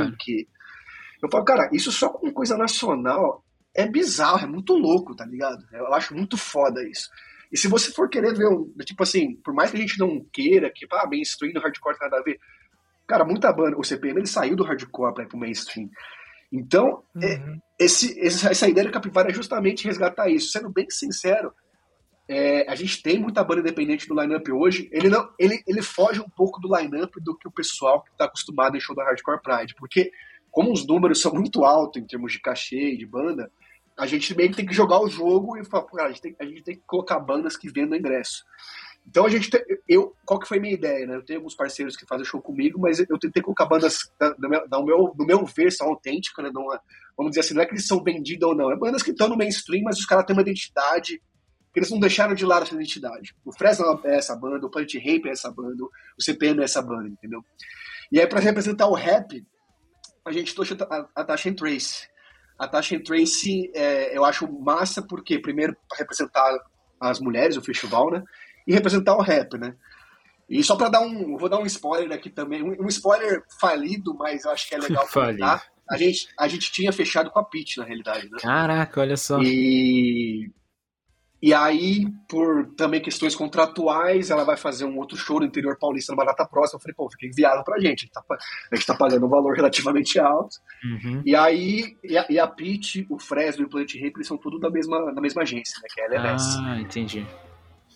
Blink. Eu falo, cara, isso só com coisa nacional é bizarro, é muito louco, tá ligado? Eu acho muito foda isso. E se você for querer ver, um, tipo assim, por mais que a gente não queira, que, ah, mainstream hardcore nada a ver, Cara, muita banda, o CPM ele saiu do hardcore para ir pro mainstream. Então, é- esse, essa ideia da Capivara é justamente resgatar isso. Sendo bem sincero, é, a gente tem muita banda independente do lineup hoje. Ele não, ele, ele foge um pouco do lineup do que o pessoal que está acostumado em show da Hardcore Pride, porque como os números são muito altos em termos de cachê e de banda, a gente meio que tem que jogar o jogo e falar, a gente tem, a gente tem que colocar bandas que vendam ingresso. Então a gente, te- eu, qual que foi a minha ideia, né? Eu tenho alguns parceiros que fazem show comigo, mas eu tentei colocar bandas da, da meu, no meu ver são autênticas, né? É- vamos dizer assim, não é que eles são vendidos ou não, é bandas que estão no mainstream, mas os caras têm uma identidade que eles não deixaram de lado essa identidade. O Fresno é essa banda, o Planet Rape é essa banda, o CPM é essa banda, entendeu? E aí para representar o rap, a gente trouxe a, a Tasha Trace. A Tasha Trace é, eu acho massa porque primeiro para representar as mulheres, o festival, né? E representar o rap, né? E só para dar um, vou dar um spoiler aqui também, um, um spoiler falido, mas eu acho que é legal comentar. A gente, a gente tinha fechado com a Pitch, na realidade, né? Caraca, olha só. E, e aí, por também questões contratuais, ela vai fazer um outro show no interior paulista numa data próxima. Eu falei, pô, fica inviável pra gente. A gente tá, a gente tá pagando um valor relativamente alto. Uhum. E aí, e a, e a Pitch, o Fresno e o Planet Rape, eles são tudo da mesma, da mesma agência, né? Que é a LMS. Ah, entendi.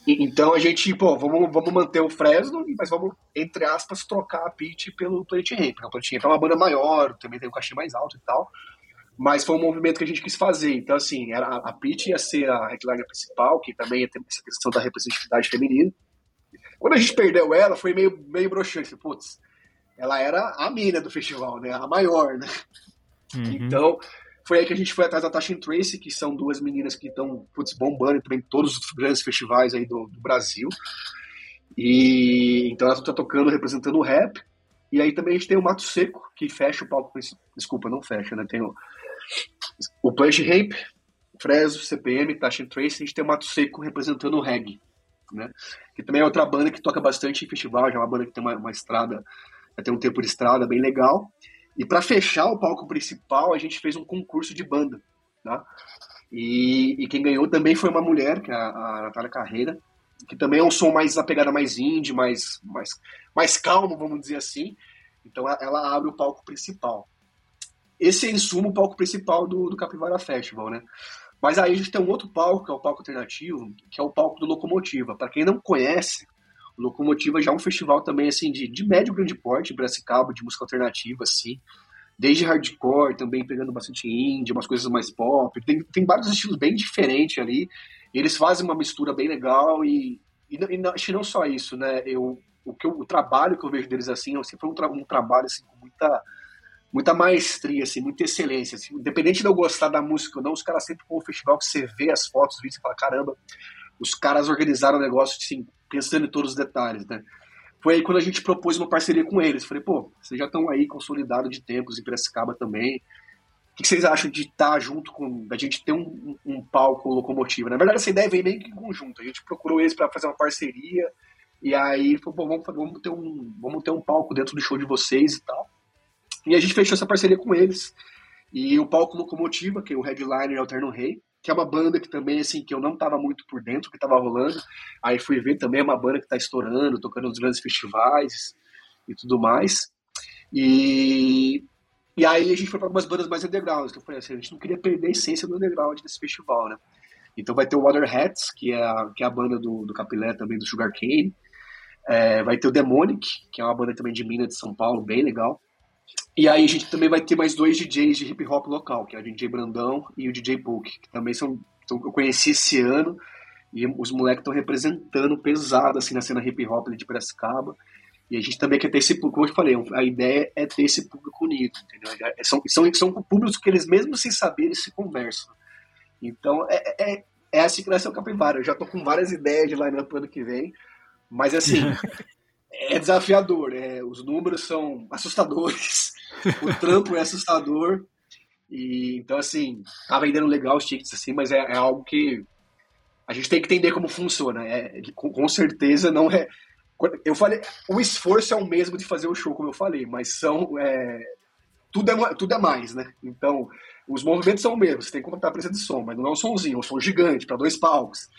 Então a gente, pô, vamos, vamos manter o Fresno, mas vamos, entre aspas, trocar a Pitch pelo Planet Ramp. né? O Planet Ramp é uma banda maior, também tem um cachê mais alto e tal. Mas foi um movimento que a gente quis fazer. Então, assim, era, a Pitch ia ser a headliner principal, que também ia ter essa questão da representatividade feminina. Quando a gente perdeu ela, foi meio, meio broxante. Putz, ela era a mina do festival, né? A maior, né? Uhum. Então, foi aí que a gente foi atrás da Tasha and Tracy, que são duas meninas que estão bombando também em todos os grandes festivais aí do, do Brasil. E então elas estão tocando, representando o rap. E aí também a gente tem o Mato Seco, que fecha o palco. Desculpa, não fecha, né? Tem o, o Punch Rape, Fresno, CPM, Tasha and Tracy. A gente tem o Mato Seco representando o reggae, né? Que também é outra banda que toca bastante em festival, já é uma banda que tem uma, uma estrada, tem um tempo de estrada bem legal. E para fechar o palco principal, a gente fez um concurso de banda, tá? E, e quem ganhou também foi uma mulher, que é a, a Natália Carreira, que também é um som mais a pegada mais indie, mais, mais, mais calmo, vamos dizer assim. Então ela- abre o palco principal. Esse é, em suma, o palco principal do, do Capivara Festival, né? Mas aí a gente tem um outro palco, que é o palco alternativo, que é o palco do Locomotiva. Para quem não conhece, Locomotiva já é um festival também, assim, de, de médio grande porte, em Piracicaba, de música alternativa, assim. Desde hardcore, também pegando bastante indie, umas coisas mais pop. Tem, tem vários estilos bem diferentes ali. E eles fazem uma mistura bem legal e, e, e não- não só isso, né? Eu, o, que eu- o trabalho que eu vejo deles, assim, é sempre um, tra- um trabalho, assim, com muita muita maestria, assim, muita excelência. assim. Independente de eu gostar da música ou não, os caras sempre com o festival que você vê as fotos, os vídeos, você fala, caramba, os caras organizaram o negócio, assim, pensando em todos os detalhes, né? Foi aí quando a gente propôs uma parceria com eles. Falei, pô, vocês já estão aí consolidados de tempos em Piracicaba também. que vocês acham de estar junto com. da gente ter um, um, um palco locomotiva? Na verdade, essa ideia veio meio que em conjunto. A gente procurou eles para fazer uma parceria. E aí falou, vamos, vamos, ter um, vamos ter um palco dentro do show de vocês e tal. E a gente fechou essa parceria com eles. E o palco Locomotiva, que é o headliner é o Terno Rei, que é uma banda que também, assim, que eu não tava muito por dentro, que tava rolando. Aí fui ver também, é uma banda que tá estourando, tocando nos grandes festivais e tudo mais. E, e aí a gente foi para algumas bandas mais underground, que eu falei assim, a gente não queria perder a essência do underground desse festival, né? Então vai ter o Water Hats, que é a, que é a banda do, do Capilé também, do Sugar Cane. É, vai ter o Demonic, que é uma banda também de Minas, de São Paulo, bem legal. E aí a gente também vai ter mais dois DJs de hip hop local, que é o DJ Brandão e o DJ Book, que também são, eu conheci esse ano e os moleques estão representando pesado assim na cena hip hop de Piracicaba. E a gente também quer ter esse público, como eu falei, a ideia é ter esse público unido, entendeu? É, são, são, são públicos que eles mesmo sem saber eles se conversam. Então é, é, é assim que nasceu o Capivara. Eu já tô com várias ideias de line-up pro ano que vem, mas assim, é desafiador. É, os números são assustadores, o trampo é assustador. E, então, assim, tá vendendo legal os tickets, assim, mas é, é algo que a gente tem que entender como funciona. É, com, certeza não é. Eu falei, o esforço é o mesmo de fazer o show, como eu falei, mas são. É, tudo, é, tudo é mais, né? Então, os movimentos são os mesmos. Você tem que contratar a presença de som, mas não é um somzinho, é um som gigante, para dois palcos.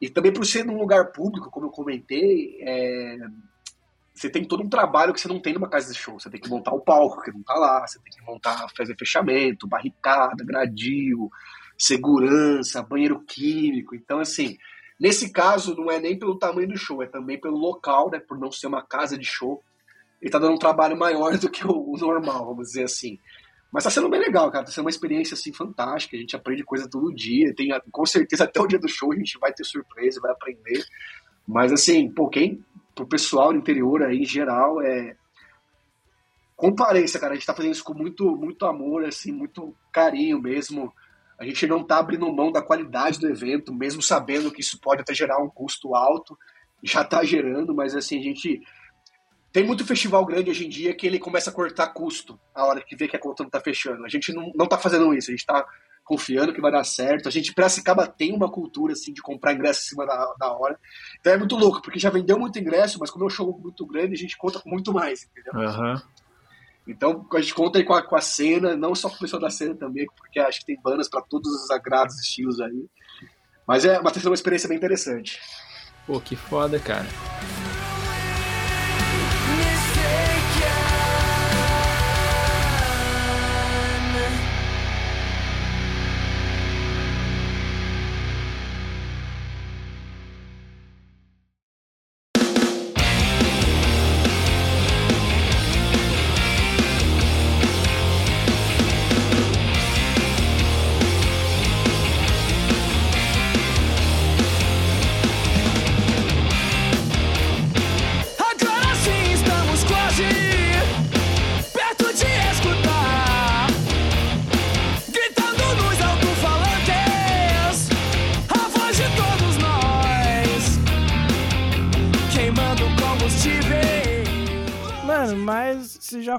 E também por ser num lugar público, como eu comentei, é, você tem todo um trabalho que você não tem numa casa de show. Você tem que montar o palco, que não tá lá, você tem que montar, fazer fechamento, barricada, gradil, segurança, banheiro químico. Então, assim, nesse caso, não é nem pelo tamanho do show, é também pelo local, né? Por não ser uma casa de show. Ele tá dando um trabalho maior do que o, normal, vamos dizer assim. Mas tá sendo bem legal, cara. Tá sendo uma experiência assim fantástica. A gente aprende coisa todo dia. Tem, com certeza até o dia do show a gente vai ter surpresa, vai aprender. Mas assim, pô, quem pro pessoal do interior aí, em geral, é comparência, cara. A gente tá fazendo isso com muito, muito amor, assim, muito carinho mesmo. A gente não tá abrindo mão da qualidade do evento, mesmo sabendo que isso pode até gerar um custo alto. Já tá gerando, mas assim, a gente tem muito festival grande hoje em dia que ele começa a cortar custo a hora que vê que a conta não tá fechando. A gente não, não tá fazendo isso, a gente tá confiando que vai dar certo. A gente, Piracicaba tem uma cultura, assim, de comprar ingresso em cima da, da hora. Então é muito louco, porque já vendeu muito ingresso, mas como é um show muito grande, a gente conta com muito mais, entendeu? Uhum. Então a gente conta aí com a, com a cena, não só com o pessoal da cena também, porque acho que tem bandas para todos os agrados e estilos aí. Mas é uma, uma experiência bem interessante. Pô, que foda, cara.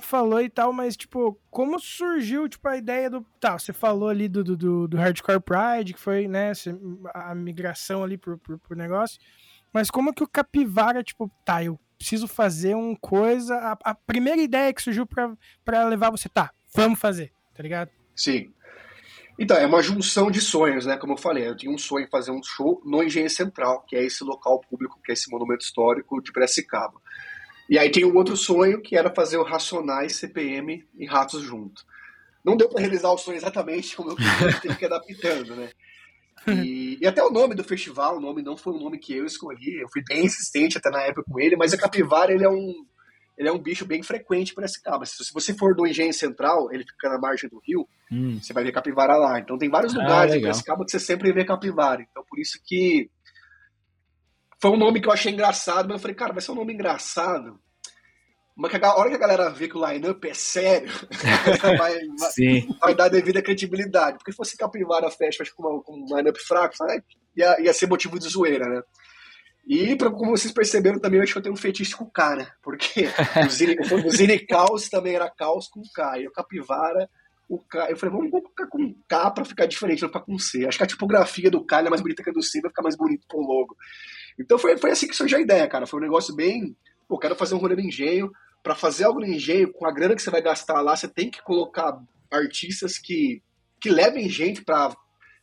Falou e tal, mas, tipo, como surgiu, tipo, a ideia do... Tá, você falou ali do, do, do Hardcore Pride, que foi, né, a migração ali pro, pro, pro negócio, mas como que o Capivara, tipo, tá, eu preciso fazer uma coisa... A, a primeira ideia que surgiu para levar você, tá, vamos fazer, tá ligado? Sim. Então, é uma junção de sonhos, né? Como eu falei, eu tinha um sonho em fazer um show no Engenho Central, que é esse local público, que é esse monumento histórico de Piracicaba. E aí tem um outro sonho que era fazer o Racionais, CPM e Ratos junto. Não deu para realizar o sonho exatamente como eu queria, teve que adaptando, né? E, e, até o nome do festival, o nome não foi um nome que eu escolhi, eu fui bem insistente até na época com ele, mas a capivara ele é um, ele é um bicho bem frequente para esse cabo. Se você for do Engenho Central, ele fica na margem do rio, hum. você vai ver capivara lá. Então tem vários ah, lugares em Piracicaba que você sempre vê capivara. Então por isso que foi um nome que eu achei engraçado, mas eu falei, cara, vai ser um nome engraçado. Mas a hora que a galera vê que o line-up é sério, vai, vai, vai, dar devida credibilidade. Porque se fosse Capivara Fest com, com um line-up fraco, ia, ia ser motivo de zoeira, né? E pra, como vocês perceberam também, eu acho que eu tenho um fetiche com o cara. Porque o Zine, o Zine Caos também era Caos com K. E o Capivara o K. Eu falei, vamos colocar com K pra ficar diferente, não ficar com C. Acho que a tipografia do K é mais bonita que a do C, vai ficar mais bonito pro logo. Então foi, foi assim que surgiu a ideia, cara. Foi um negócio bem. Pô, quero fazer um rolê no engenho. Pra fazer algo no engenho, com a grana que você vai gastar lá, você tem que colocar artistas que, que levem gente pra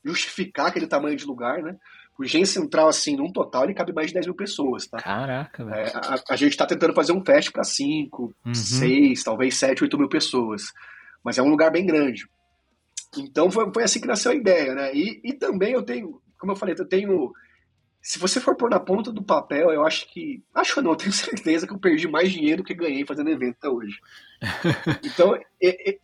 justificar aquele tamanho de lugar, né? O Engenho Central, assim, num total, ele cabe mais de 10 mil pessoas, tá? Caraca, velho. É, a, a gente tá tentando fazer um fest para 5, Uhum. 6, talvez 7, 8 mil pessoas. Mas é um lugar bem grande. Então foi, foi assim que nasceu a ideia, né? E, e também eu tenho, como eu falei, eu tenho. Se você for pôr na ponta do papel, eu acho que. Acho não, eu tenho certeza que eu perdi mais dinheiro do que ganhei fazendo evento até hoje. Então,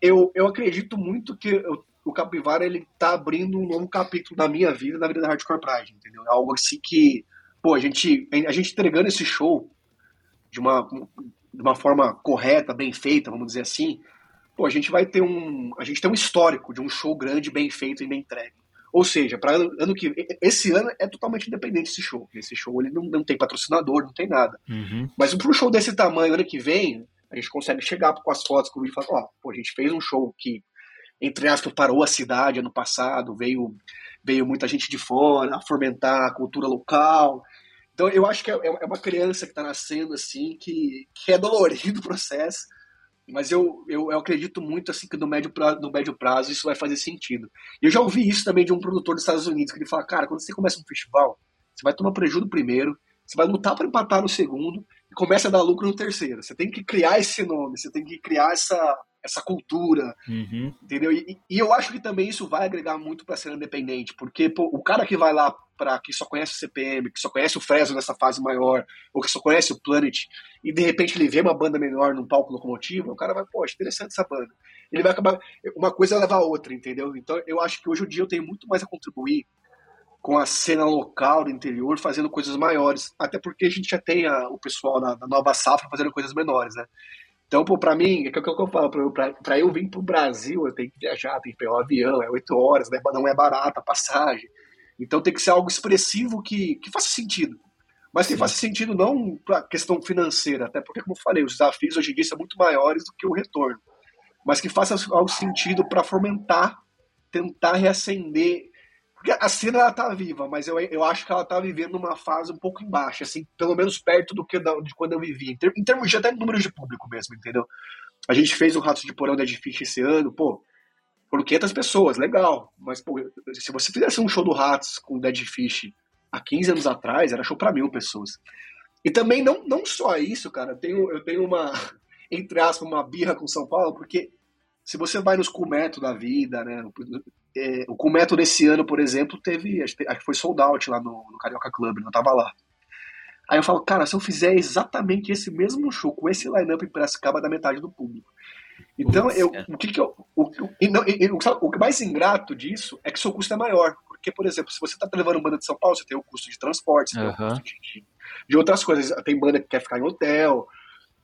eu, eu acredito muito que eu- o Capivara ele tá abrindo um novo capítulo da minha vida, da vida da Hardcore Pride, entendeu? É algo assim que, pô, a gente, a gente entregando esse show de uma, de uma forma correta, bem feita, vamos dizer assim, pô, a gente vai ter um, a gente tem um histórico de um show grande, bem feito e bem entregue. Ou seja, para ano, ano que esse ano é totalmente independente esse show. Esse show ele não, não tem patrocinador, não tem nada. Uhum. Mas para um show desse tamanho, ano que vem, a gente consegue chegar com as fotos com o vídeo e falar, ó, pô, a gente fez um show que, entre aspas, parou a cidade ano passado, veio, veio muita gente de fora, a fomentar a cultura local. Então eu acho que é, é uma criança que está nascendo assim, que, que é dolorido o processo, mas eu, eu, eu acredito muito assim que no médio, prazo, no médio prazo isso vai fazer sentido. E eu já ouvi isso também de um produtor dos Estados Unidos, que ele fala, cara, quando você começa um festival, você vai tomar prejuízo no primeiro, você vai lutar para empatar no segundo e começa a dar lucro no terceiro. Você tem que criar esse nome, você tem que criar essa, essa cultura, Uhum. entendeu? E, e eu acho que também isso vai agregar muito para ser independente, porque pô, o cara que vai lá para que só conhece o CPM, que só conhece o Fresno nessa fase maior, ou que só conhece o Planet, e de repente ele vê uma banda menor num palco locomotivo, o cara vai, poxa, interessante essa banda. Ele vai acabar. Uma coisa leva a outra, entendeu? Então eu acho que hoje em dia eu tenho muito mais a contribuir com a cena local do interior, fazendo coisas maiores. Até porque a gente já tem a- o pessoal da, da nova safra fazendo coisas menores, né? Então, pô, pra mim, é o que eu falo, pra eu, vir pro Brasil, eu tenho que viajar, tenho que pegar um avião, é oito horas, né? não é barata a passagem. Então tem que ser algo expressivo que, que faça sentido. Mas que faça sentido não pra questão financeira, até porque, como eu falei, os desafios hoje em dia são muito maiores do que o retorno. Mas que faça algo sentido para fomentar, tentar reacender porque a cena ela tá viva, mas eu, eu acho que ela tá vivendo uma fase um pouco embaixo, assim, pelo menos perto do que de quando eu vivi, em, ter- em termos de até número de público mesmo, entendeu? A gente fez o Ratos de Porão da Edifício esse ano, pô, foram 500 pessoas, legal, mas pô, se você fizesse um show do Ratos com Dead Fish há 15 anos atrás, era show pra mil pessoas. E também não, não só isso, cara, eu tenho, eu tenho uma, entre aspas, uma birra com São Paulo, porque se você vai nos Cumeto da vida, né, é, o Cumeto desse ano, por exemplo, teve, acho que foi sold out lá no, no Carioca Club, não tava lá. Aí eu falo, cara, se eu fizer exatamente esse mesmo show com esse line-up em Piracicaba, dá metade do público. Então, eu, cara. o que que eu. O, o- e não, e- o, sabe, o que mais ingrato disso é que seu custo é maior. Porque, por exemplo, se você tá levando banda de São Paulo, você tem o custo de transporte, você tem o custo de, de- de outras coisas. Tem banda que quer ficar em hotel.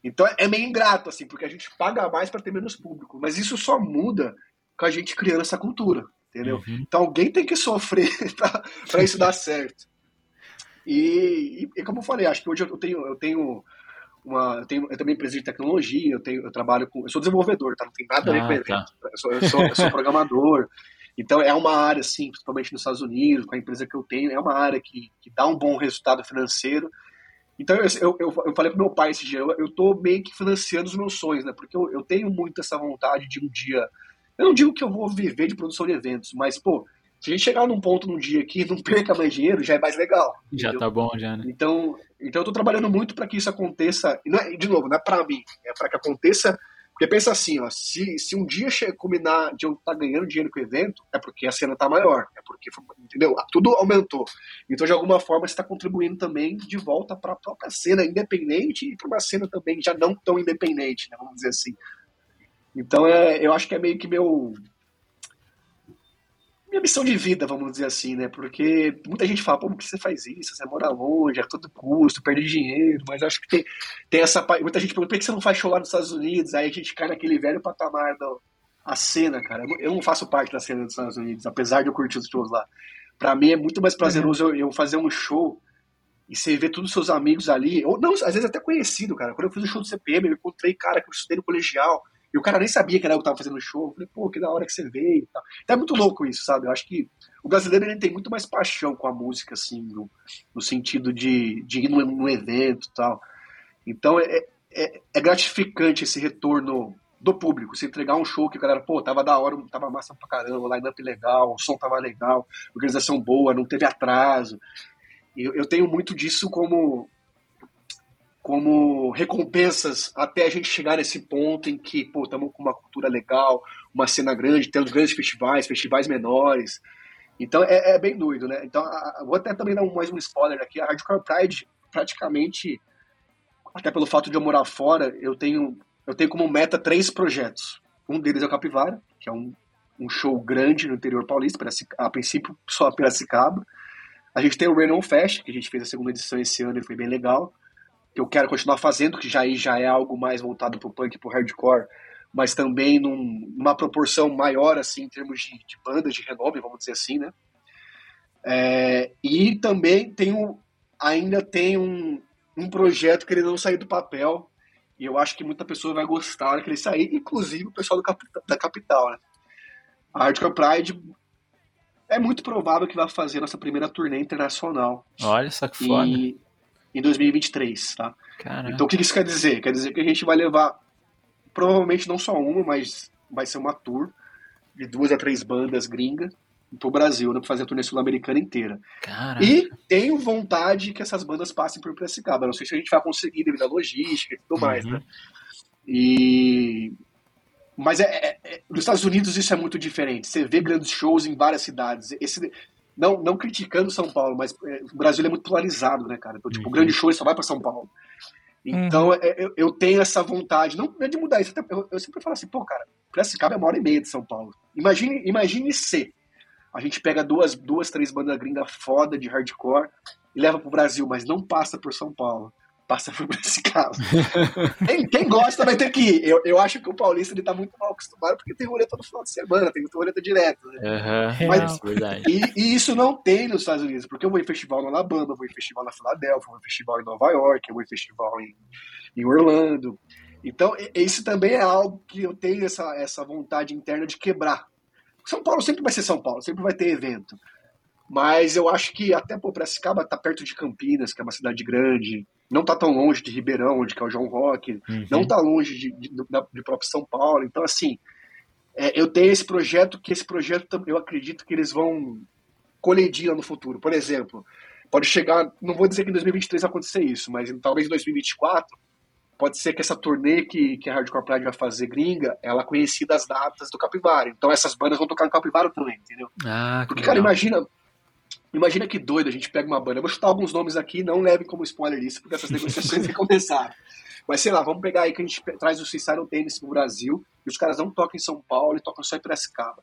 Então é meio ingrato, assim, porque a gente paga mais para ter menos público. Mas isso só muda com a gente criando essa cultura, entendeu? Uhum. Então alguém tem que sofrer para isso dar certo. E, e, e como eu falei, acho que hoje eu tenho, eu tenho uma. Eu, tenho, eu também empresa de tecnologia, eu, tenho, eu trabalho com. Eu sou desenvolvedor, tá? Não tem nada a ver Ah, com evento. tá. Eu, sou, eu, sou, eu sou programador. Então é uma área, assim, principalmente nos Estados Unidos, com a empresa que eu tenho, é uma área que, que dá um bom resultado financeiro. Então eu, eu, eu, eu falei pro meu pai esse dia, eu, eu tô meio que financiando os meus sonhos, né? Porque eu, eu tenho muito essa vontade de um dia. Eu não digo que eu vou viver de produção de eventos, mas, pô, se a gente chegar num ponto num dia que não perca mais dinheiro, já é mais legal. Já entendeu? tá bom, já, né? Então, então eu tô trabalhando muito para que isso aconteça. E não é- de novo, não é para mim, é para que aconteça. Porque pensa assim, ó, se, se um dia combinar de eu estar ganhando dinheiro com o evento, é porque a cena tá maior, é porque, entendeu? Tudo aumentou. Então, de alguma forma, você está contribuindo também de volta para a própria cena independente e para uma cena também já não tão independente, né, vamos dizer assim. Então, é, eu acho que é meio que meu minha missão de vida, vamos dizer assim, né? Porque muita gente fala, pô, por que você faz isso? Você mora longe, é todo custo, perde dinheiro, mas acho que tem, tem essa. Muita gente pergunta por que você não faz show lá nos Estados Unidos? Aí a gente cai naquele velho patamar da a cena, cara. Eu não- Eu não faço parte da cena dos Estados Unidos, apesar de eu curtir os shows lá. Pra mim é muito mais prazeroso eu, eu fazer um show e você ver todos os seus amigos ali, ou não, às vezes até conhecido, cara. Quando eu fiz o show do CPM, eu encontrei cara que eu estudei no colegial. E o cara nem sabia que era eu que tava fazendo o show. Eu falei, pô, que da hora que você veio e tal. Então é muito louco isso, sabe? Eu acho que o brasileiro ele tem muito mais paixão com a música, assim, no, no sentido de, de ir num, evento e tal. Então é, é, é gratificante esse retorno do público. Você entregar um show que a galera, pô, tava da hora, tava massa pra caramba, line-up legal, o som tava legal, organização boa, não teve atraso. Eu, eu tenho muito disso como como recompensas até a gente chegar nesse ponto em que, pô, estamos com uma cultura legal, uma cena grande, temos grandes festivais, festivais menores. Então é, é bem doido, né? Então, a, vou até também dar um, mais um spoiler aqui. A Hardcore Pride, praticamente, até pelo fato de eu morar fora, eu tenho, eu tenho como meta três projetos. Um deles é o Capivara, que é um, um show grande no interior paulista, a princípio só Piracicaba. A gente tem o Renon Fest, que a gente fez a segunda edição esse ano e foi bem legal que eu quero continuar fazendo, que já já é algo mais voltado para o punk e para o hardcore, mas também num, numa proporção maior, assim, em termos de, de bandas de renome, vamos dizer assim, né? É, e também tenho, ainda tem um, um projeto que ele não saiu do papel, e eu acho que muita pessoa vai gostar que ele sair, inclusive o pessoal do, da capital, né? A Hardcore Pride é muito provável que vai fazer nossa primeira turnê internacional. Olha só que foda. E, em 2023, tá? Caraca. Então o que isso quer dizer? Quer dizer que a gente vai levar provavelmente não só uma, mas vai ser uma tour de duas a três bandas gringas pro Brasil, né, pra fazer a turnê sul-americana inteira. Caraca. E tenho vontade que essas bandas passem por Piracicaba. Não sei se a gente vai conseguir devido à logística e tudo mais, Uhum. né? E... Mas é, é- é- nos Estados Unidos isso é muito diferente. Você vê grandes shows em várias cidades. Esse, não, não criticando São Paulo, mas é, o Brasil é muito polarizado, né, cara? Então, tipo, o grande show só vai para São Paulo. Então, é, eu, eu tenho essa vontade, não é de mudar isso. Eu, eu sempre falo assim, pô, cara, Piracicaba é uma hora e meia de São Paulo. Imagine, imagine se a gente pega duas, duas, três bandas gringas foda de hardcore e leva pro Brasil, mas não passa por São Paulo. Passa por Piracicaba. quem, quem gosta vai ter que ir. Eu, eu acho que o paulista ele tá muito mal acostumado porque tem roleta no final de semana, tem roleta direto. Né? Aham, Mas- é verdade. E, e isso não tem nos Estados Unidos, porque eu vou em festival no Alabama, eu vou em festival na Filadélfia, eu vou em festival em Nova York, eu vou em festival em, em Orlando. Então, isso também é algo que eu tenho essa, essa vontade interna de quebrar. São Paulo sempre vai ser São Paulo, sempre vai ter evento. Mas eu acho que até pô, Piracicaba tá perto de Campinas, que é uma cidade grande, não tá tão longe de Ribeirão, onde que é o João Rock, Uhum. não tá longe de, de, de próprio São Paulo. Então, assim, é, eu tenho esse projeto, que esse projeto eu acredito que eles vão colidir lá no futuro. Por exemplo, pode chegar, não vou dizer que em 2023 vai acontecer isso, mas talvez em 2024 pode ser que essa turnê que, que a Hardcore Pride vai fazer gringa, ela conhecida as datas do Capivara. Então essas bandas vão tocar no Capivara também, entendeu? Ah, que Porque, cara, imagina. Imagina que doido, a gente pega uma banda. Eu vou chutar alguns nomes aqui, não levem como spoiler isso, porque essas negociações já começaram. Mas sei lá, vamos pegar aí que a gente traz o Suicidal Tennis pro Brasil e os caras não tocam em São Paulo e tocam só em Piracicaba.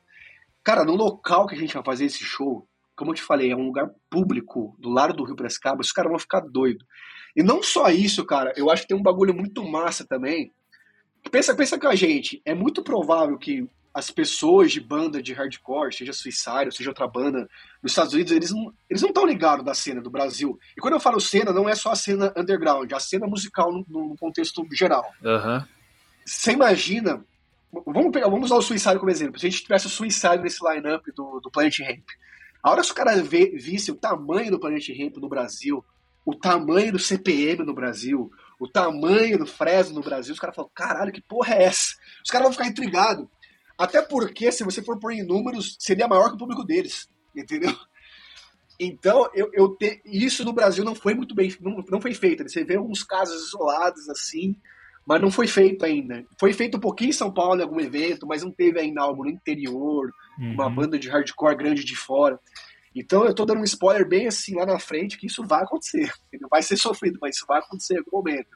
Cara, no local que a gente vai fazer esse show, como eu te falei, é um lugar público, do lado do Rio Piracicaba, os caras vão ficar doidos. E não só isso, cara, eu acho que tem um bagulho muito massa também. Pensa, pensa com a gente, é muito provável que as pessoas de banda de hardcore, seja Suicide, seja outra banda, nos Estados Unidos, eles não eles não estão ligados da cena do Brasil. E quando eu falo cena, não é só a cena underground, é a cena musical no, no contexto geral. Aham. Você imagina. Vamos, pegar, vamos usar o Suicide como exemplo. Se a gente tivesse o Suicide nesse lineup do, do Planet Ramp, a hora que os caras vissem o tamanho do Planet Ramp no Brasil, o tamanho do CPM no Brasil, o tamanho do Fresno no Brasil, os caras falam: caralho, que porra é essa? Os caras vão ficar intrigados. Até porque, se você for pôr em números, seria maior que o público deles. Entendeu? Então, eu, eu te- isso no Brasil não foi muito bem, não, não foi feito. Você vê alguns casos isolados assim, mas não foi feito ainda. Foi feito um pouquinho em São Paulo, em algum evento, mas não teve ainda algo no interior, uma Uhum. banda de hardcore grande de fora. Então eu tô dando um spoiler bem assim lá na frente que isso vai acontecer. entendeu? Vai ser sofrido, mas isso vai acontecer em algum momento.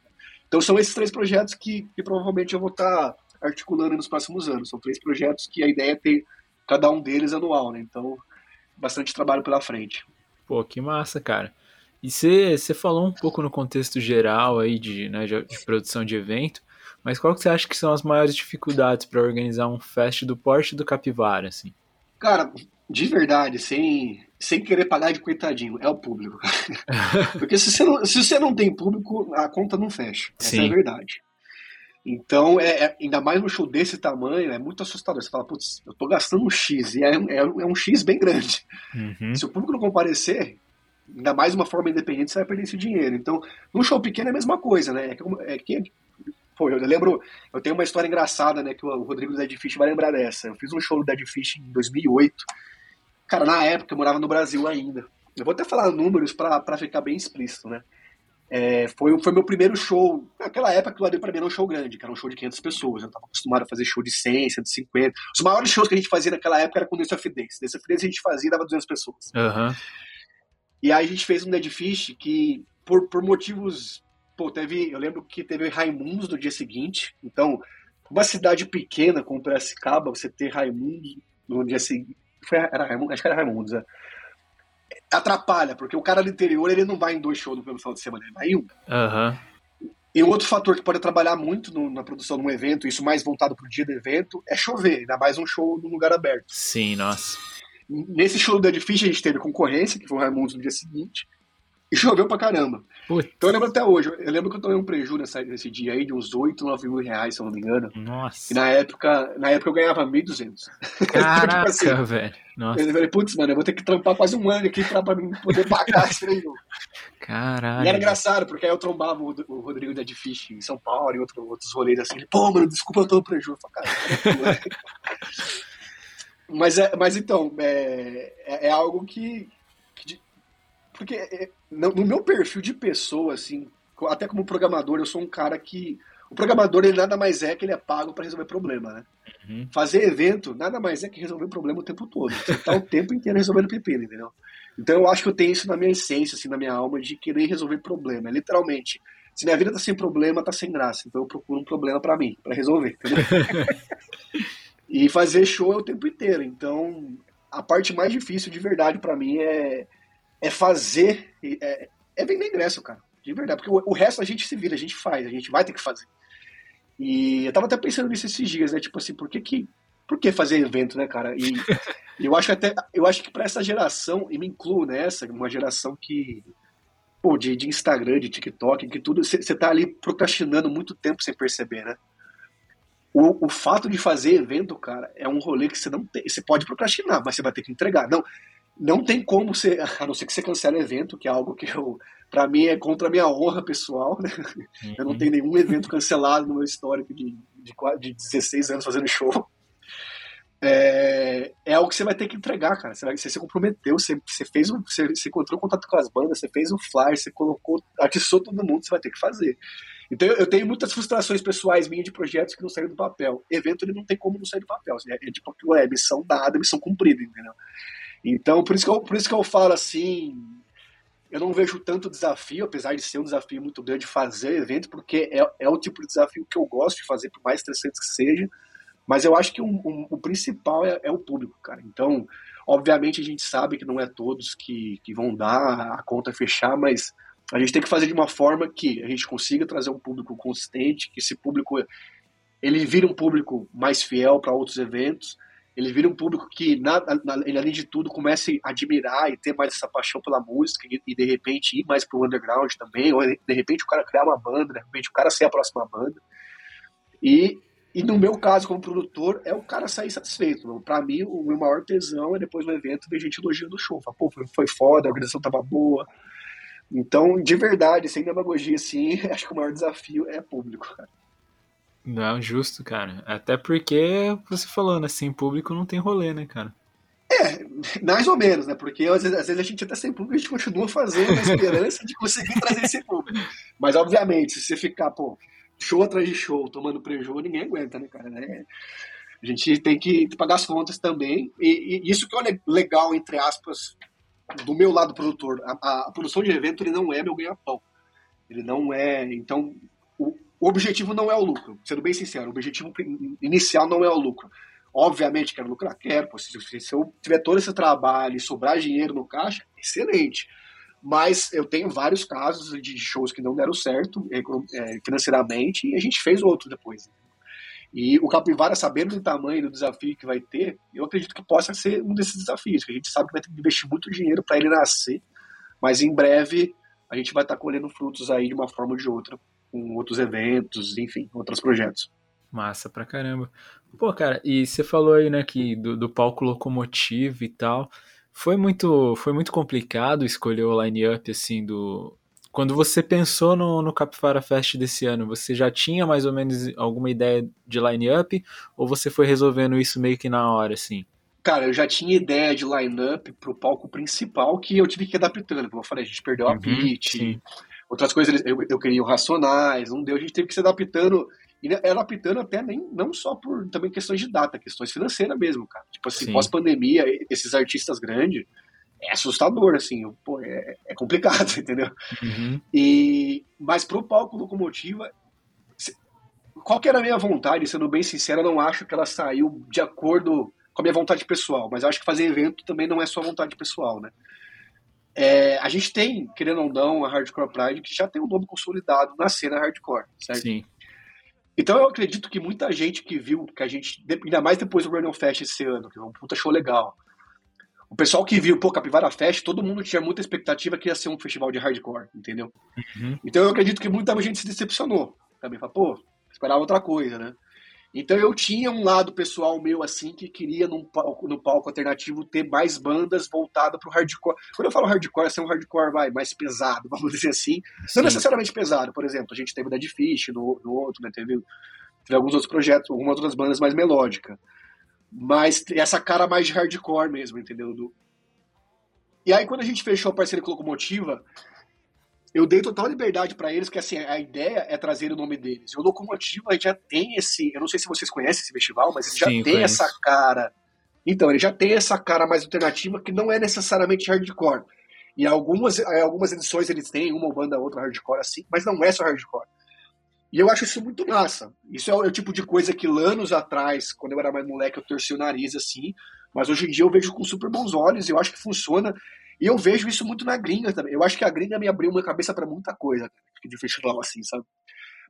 Então são esses três projetos que, que provavelmente eu vou estar articulando nos próximos anos. São três projetos que a ideia é ter cada um deles anual, né? Então, bastante trabalho pela frente. Pô, que massa, cara. E você falou um pouco no contexto geral aí de, né, de, de produção de evento, mas qual que você acha que são as maiores dificuldades para organizar um fest do porte do Capivara, assim? Cara, de verdade, sem, sem querer pagar de coitadinho, é o público. Porque se você, não, se você não tem público, a conta não fecha. Essa é Sim. a verdade. Então, é, é- ainda mais num show desse tamanho, é muito assustador. Você fala, putz, eu tô gastando um X, e é, é, é um X bem grande. Uhum. Se o público não comparecer, ainda mais de uma forma independente, você vai perder esse dinheiro. Então, num show pequeno é a mesma coisa, né? É que, é que- pô, eu lembro, eu tenho uma história engraçada, né, que o Rodrigo do Dead Fish vai lembrar dessa. Eu fiz um show do Dead Fish em 2008. Cara, na época eu morava no Brasil ainda. Eu vou até falar números pra ficar bem explícito, né? É, foi, foi meu primeiro show. Naquela época, aquilo ali pra mim era um show grande, que era um show de 500 pessoas. Eu tava acostumado a fazer show de 100, 150. Os maiores shows que a gente fazia naquela época era com o Dance of Days. Dance of Days a gente fazia e dava 200 pessoas. Aham. E aí a gente fez um Dead Fish que, por, por motivos. Pô, teve. Eu lembro que teve Raimundos no dia seguinte. Então, uma cidade pequena como Piracicaba, você ter Raimundos no dia seguinte. Foi, era Raimundos, acho que era Raimundos, é. Atrapalha, porque o cara do interior ele não vai em dois shows no final de semana, ele vai em um. Aham. E outro fator que pode trabalhar muito no- na produção de um evento, isso mais voltado pro dia do evento, é chover, ainda mais um show num lugar aberto. Sim, nossa. Nesse show do Dead Fish a gente teve concorrência, que foi o Raimundos no dia seguinte, e choveu pra caramba. Putz. Então eu lembro até hoje, eu lembro que eu tomei um prejuízo nessa, nesse dia aí de uns 8, 9 mil reais, se eu não me engano. Nossa. E na época, na época eu ganhava 1.200. Caraca, assim, velho. Nossa. Eu falei, putz, mano, eu vou ter que trampar quase um ano aqui pra, pra mim poder pagar esse prejuízo. Caralho. E era engraçado, porque aí eu trombava o, o Rodrigo Dead Fish em São Paulo e outro, outros rolês assim. Ele, pô, mano, desculpa, eu tô no prejuízo. Eu falei, cara, mas, é, mas então, é, é, é algo que. Porque é, no, no meu perfil de pessoa, assim, até como programador, eu sou um cara que. O programador, ele nada mais é que ele é pago pra resolver problema, né? Uhum. Fazer evento nada mais é que resolver problema o tempo todo. Você tá o tempo inteiro resolvendo pepino, entendeu? Então eu acho que eu tenho isso na minha essência, assim, na minha alma, de querer resolver problema. É literalmente. Se minha vida tá sem problema, tá sem graça. Então eu procuro um problema pra mim, pra resolver, entendeu? e fazer show é o tempo inteiro. Então a parte mais difícil de verdade pra mim é, é fazer. É, é vender ingresso, cara. De verdade. Porque o, o resto a gente se vira, a gente faz, a gente vai ter que fazer. E eu tava até pensando nisso esses dias, né? Tipo assim, por que que. Por que fazer evento, né, cara? E eu acho que até. Eu acho que pra essa geração, e me incluo nessa, uma geração que. Pô, de, de Instagram, de TikTok, que tudo. Você tá ali procrastinando muito tempo sem perceber, né? O, o fato de fazer evento, cara, é um rolê que você não tem. Você pode procrastinar, mas você vai ter que entregar. Não, não tem como você. A não ser que você cancele o evento, que é algo que eu. Pra mim é contra a minha honra pessoal, né? Eu não tenho nenhum evento cancelado no meu histórico de, de, de 16 anos fazendo show. É, é algo que você vai ter que entregar, cara. Você, você se comprometeu, você, você fez um, você, você encontrou contato com as bandas, você fez um flyer, você colocou, atiçou todo mundo, você vai ter que fazer. Então eu, tenho muitas frustrações pessoais minhas de projetos que não saíram do papel. Evento ele não tem como não sair do papel. É, é tipo aquilo é missão dada, missão cumprida, entendeu? Então por isso que eu, por isso que eu falo assim, eu não vejo tanto desafio, apesar de ser um desafio muito grande fazer evento, porque é, é o tipo de desafio que eu gosto de fazer, por mais estressante que seja. Mas eu acho que um- um- o principal é, é o público, cara. Então, obviamente, a gente sabe que não é todos que, que vão dar a conta fechar, mas a gente tem que fazer de uma forma que a gente consiga trazer um público consistente, que esse público ele vira um público mais fiel para outros eventos, ele vira um público que, na, na- ele, além de tudo, comece a admirar e ter mais essa paixão pela música e, e, de repente ir mais pro underground também, ou de repente o cara criar uma banda, de repente o cara ser a próxima banda. E, e no meu caso, como produtor, é o cara sair satisfeito. Pra mim, o meu maior tesão é depois do evento ver gente elogiando o show. Fala, pô, foi, foi foda, a organização tava boa. Então, de verdade, sem demagogia, assim, acho que o maior desafio é público, cara. Não, justo, cara. Até porque você falando assim, público não tem rolê, né, cara? Mais ou menos, né? Porque às vezes, às vezes a gente até sem público, a gente continua fazendo na esperança de conseguir trazer esse público. Mas, obviamente, se você ficar, pô, show atrás de show, tomando prejuízo, ninguém aguenta, né, cara? É, A gente tem que pagar as contas também. E, e isso que é le- legal, entre aspas, do meu lado produtor. A, a- a produção de evento, ele não é meu ganha-pão. Ele não é... Então, o, objetivo não é o lucro. Sendo bem sincero, o objetivo inicial não é o lucro. Obviamente, quero lucrar, quero. Se, eu tiver todo esse trabalho e sobrar dinheiro no caixa, excelente. Mas eu tenho vários casos de shows que não deram certo econo- é, financeiramente e a gente fez outro depois. E o Capivara, sabendo do tamanho do desafio que vai ter, eu acredito que possa ser um desses desafios, que a gente sabe que vai ter que investir muito dinheiro para ele nascer, mas em breve a gente vai estar colhendo frutos aí de uma forma ou de outra com outros eventos, enfim, outros projetos. Massa pra caramba. Pô, cara, e você falou aí, né, que do, do palco locomotivo e tal. Foi muito, foi muito complicado escolher o line-up, assim, do. Quando você pensou no, no Capivara Fest desse ano, você já tinha mais ou menos alguma ideia de line-up? Ou você foi resolvendo isso meio que na hora, assim? Cara, eu já tinha ideia de line-up pro palco principal que eu tive que ir adaptando. Como eu falei, a gente perdeu a Uhum, beat, sim. Outras coisas eu, eu queria o Racionais, não deu, a gente teve que se adaptando. E né, adaptando até nem, não só por também questões de data, questões financeiras mesmo, cara. Tipo assim, Sim. pós-pandemia, esses artistas grandes, é assustador, assim, pô, é, é complicado, entendeu? Uhum. E, mas pro palco locomotiva, qual que era a minha vontade, sendo bem sincero, eu não acho que ela saiu de acordo com a minha vontade pessoal, mas eu acho que fazer evento também não é só vontade pessoal, né? É, a gente tem, querendo ou não, a Hardcore Pride que já tem um nome consolidado na cena hardcore, certo? Sim. Então eu acredito que muita gente que viu, que a gente, ainda mais depois do Random Fest esse ano, que é um puta show legal. O pessoal que viu, pô, Capivara Fest, todo mundo tinha muita expectativa que ia ser um festival de hardcore, entendeu? Uhum. Então eu acredito que muita gente se decepcionou. Também fala, pô, esperava outra coisa, né? Então eu tinha um lado pessoal meu assim que queria num palco, no palco alternativo ter mais bandas voltadas pro hardcore. Quando eu falo hardcore, é ser um hardcore vai, mais pesado, vamos dizer assim. Sim. Não necessariamente pesado, por exemplo, a gente teve Dead Fish no, no outro, né? Teve, teve alguns outros projetos, algumas outras bandas mais melódicas. Mas essa cara mais de hardcore mesmo, entendeu? Do... E aí quando a gente fechou a parceria com a Locomotiva, eu dei total liberdade pra eles, que assim, a ideia é trazer o nome deles. E o Locomotiva já tem esse, eu não sei se vocês conhecem esse festival, mas ele já Sim, tem conheço. essa cara. Então, ele já tem essa cara mais alternativa que não é necessariamente hardcore. E algumas, em algumas edições eles têm uma banda outra hardcore assim, mas não é só hardcore. E eu acho isso muito massa. Isso é o, é o tipo de coisa que anos atrás, quando eu era mais moleque, eu torci o nariz assim, mas hoje em dia eu vejo com super bons olhos, eu acho que funciona. E eu vejo isso muito na gringa também. Eu acho que a gringa me abriu uma cabeça pra muita coisa de festival assim, sabe?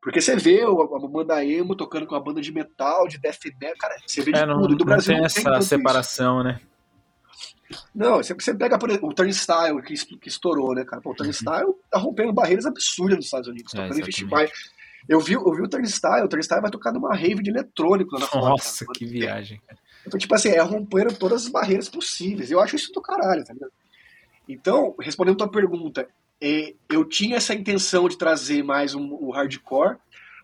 Porque você vê a, banda emo tocando com a banda de metal, de death metal, cara, você vê de É, não, tudo. E do Brasil tem não tem essa tanto isso. separação, né? Não, você, pega por exemplo, o Turnstile, que, que estourou, né, cara? Pô, o Turnstile tá rompendo barreiras absurdas nos Estados Unidos, Uhum. É, tocando em festivais. Eu vi, eu vi o Turnstile, o Turnstile vai tocar numa rave de eletrônico lá na Flórida. Nossa, cara. que viagem. Então, tipo assim, é romperam todas as barreiras possíveis. Eu acho isso do caralho, tá ligado? Então, respondendo a tua pergunta, é, eu tinha essa intenção de trazer mais um, o hardcore,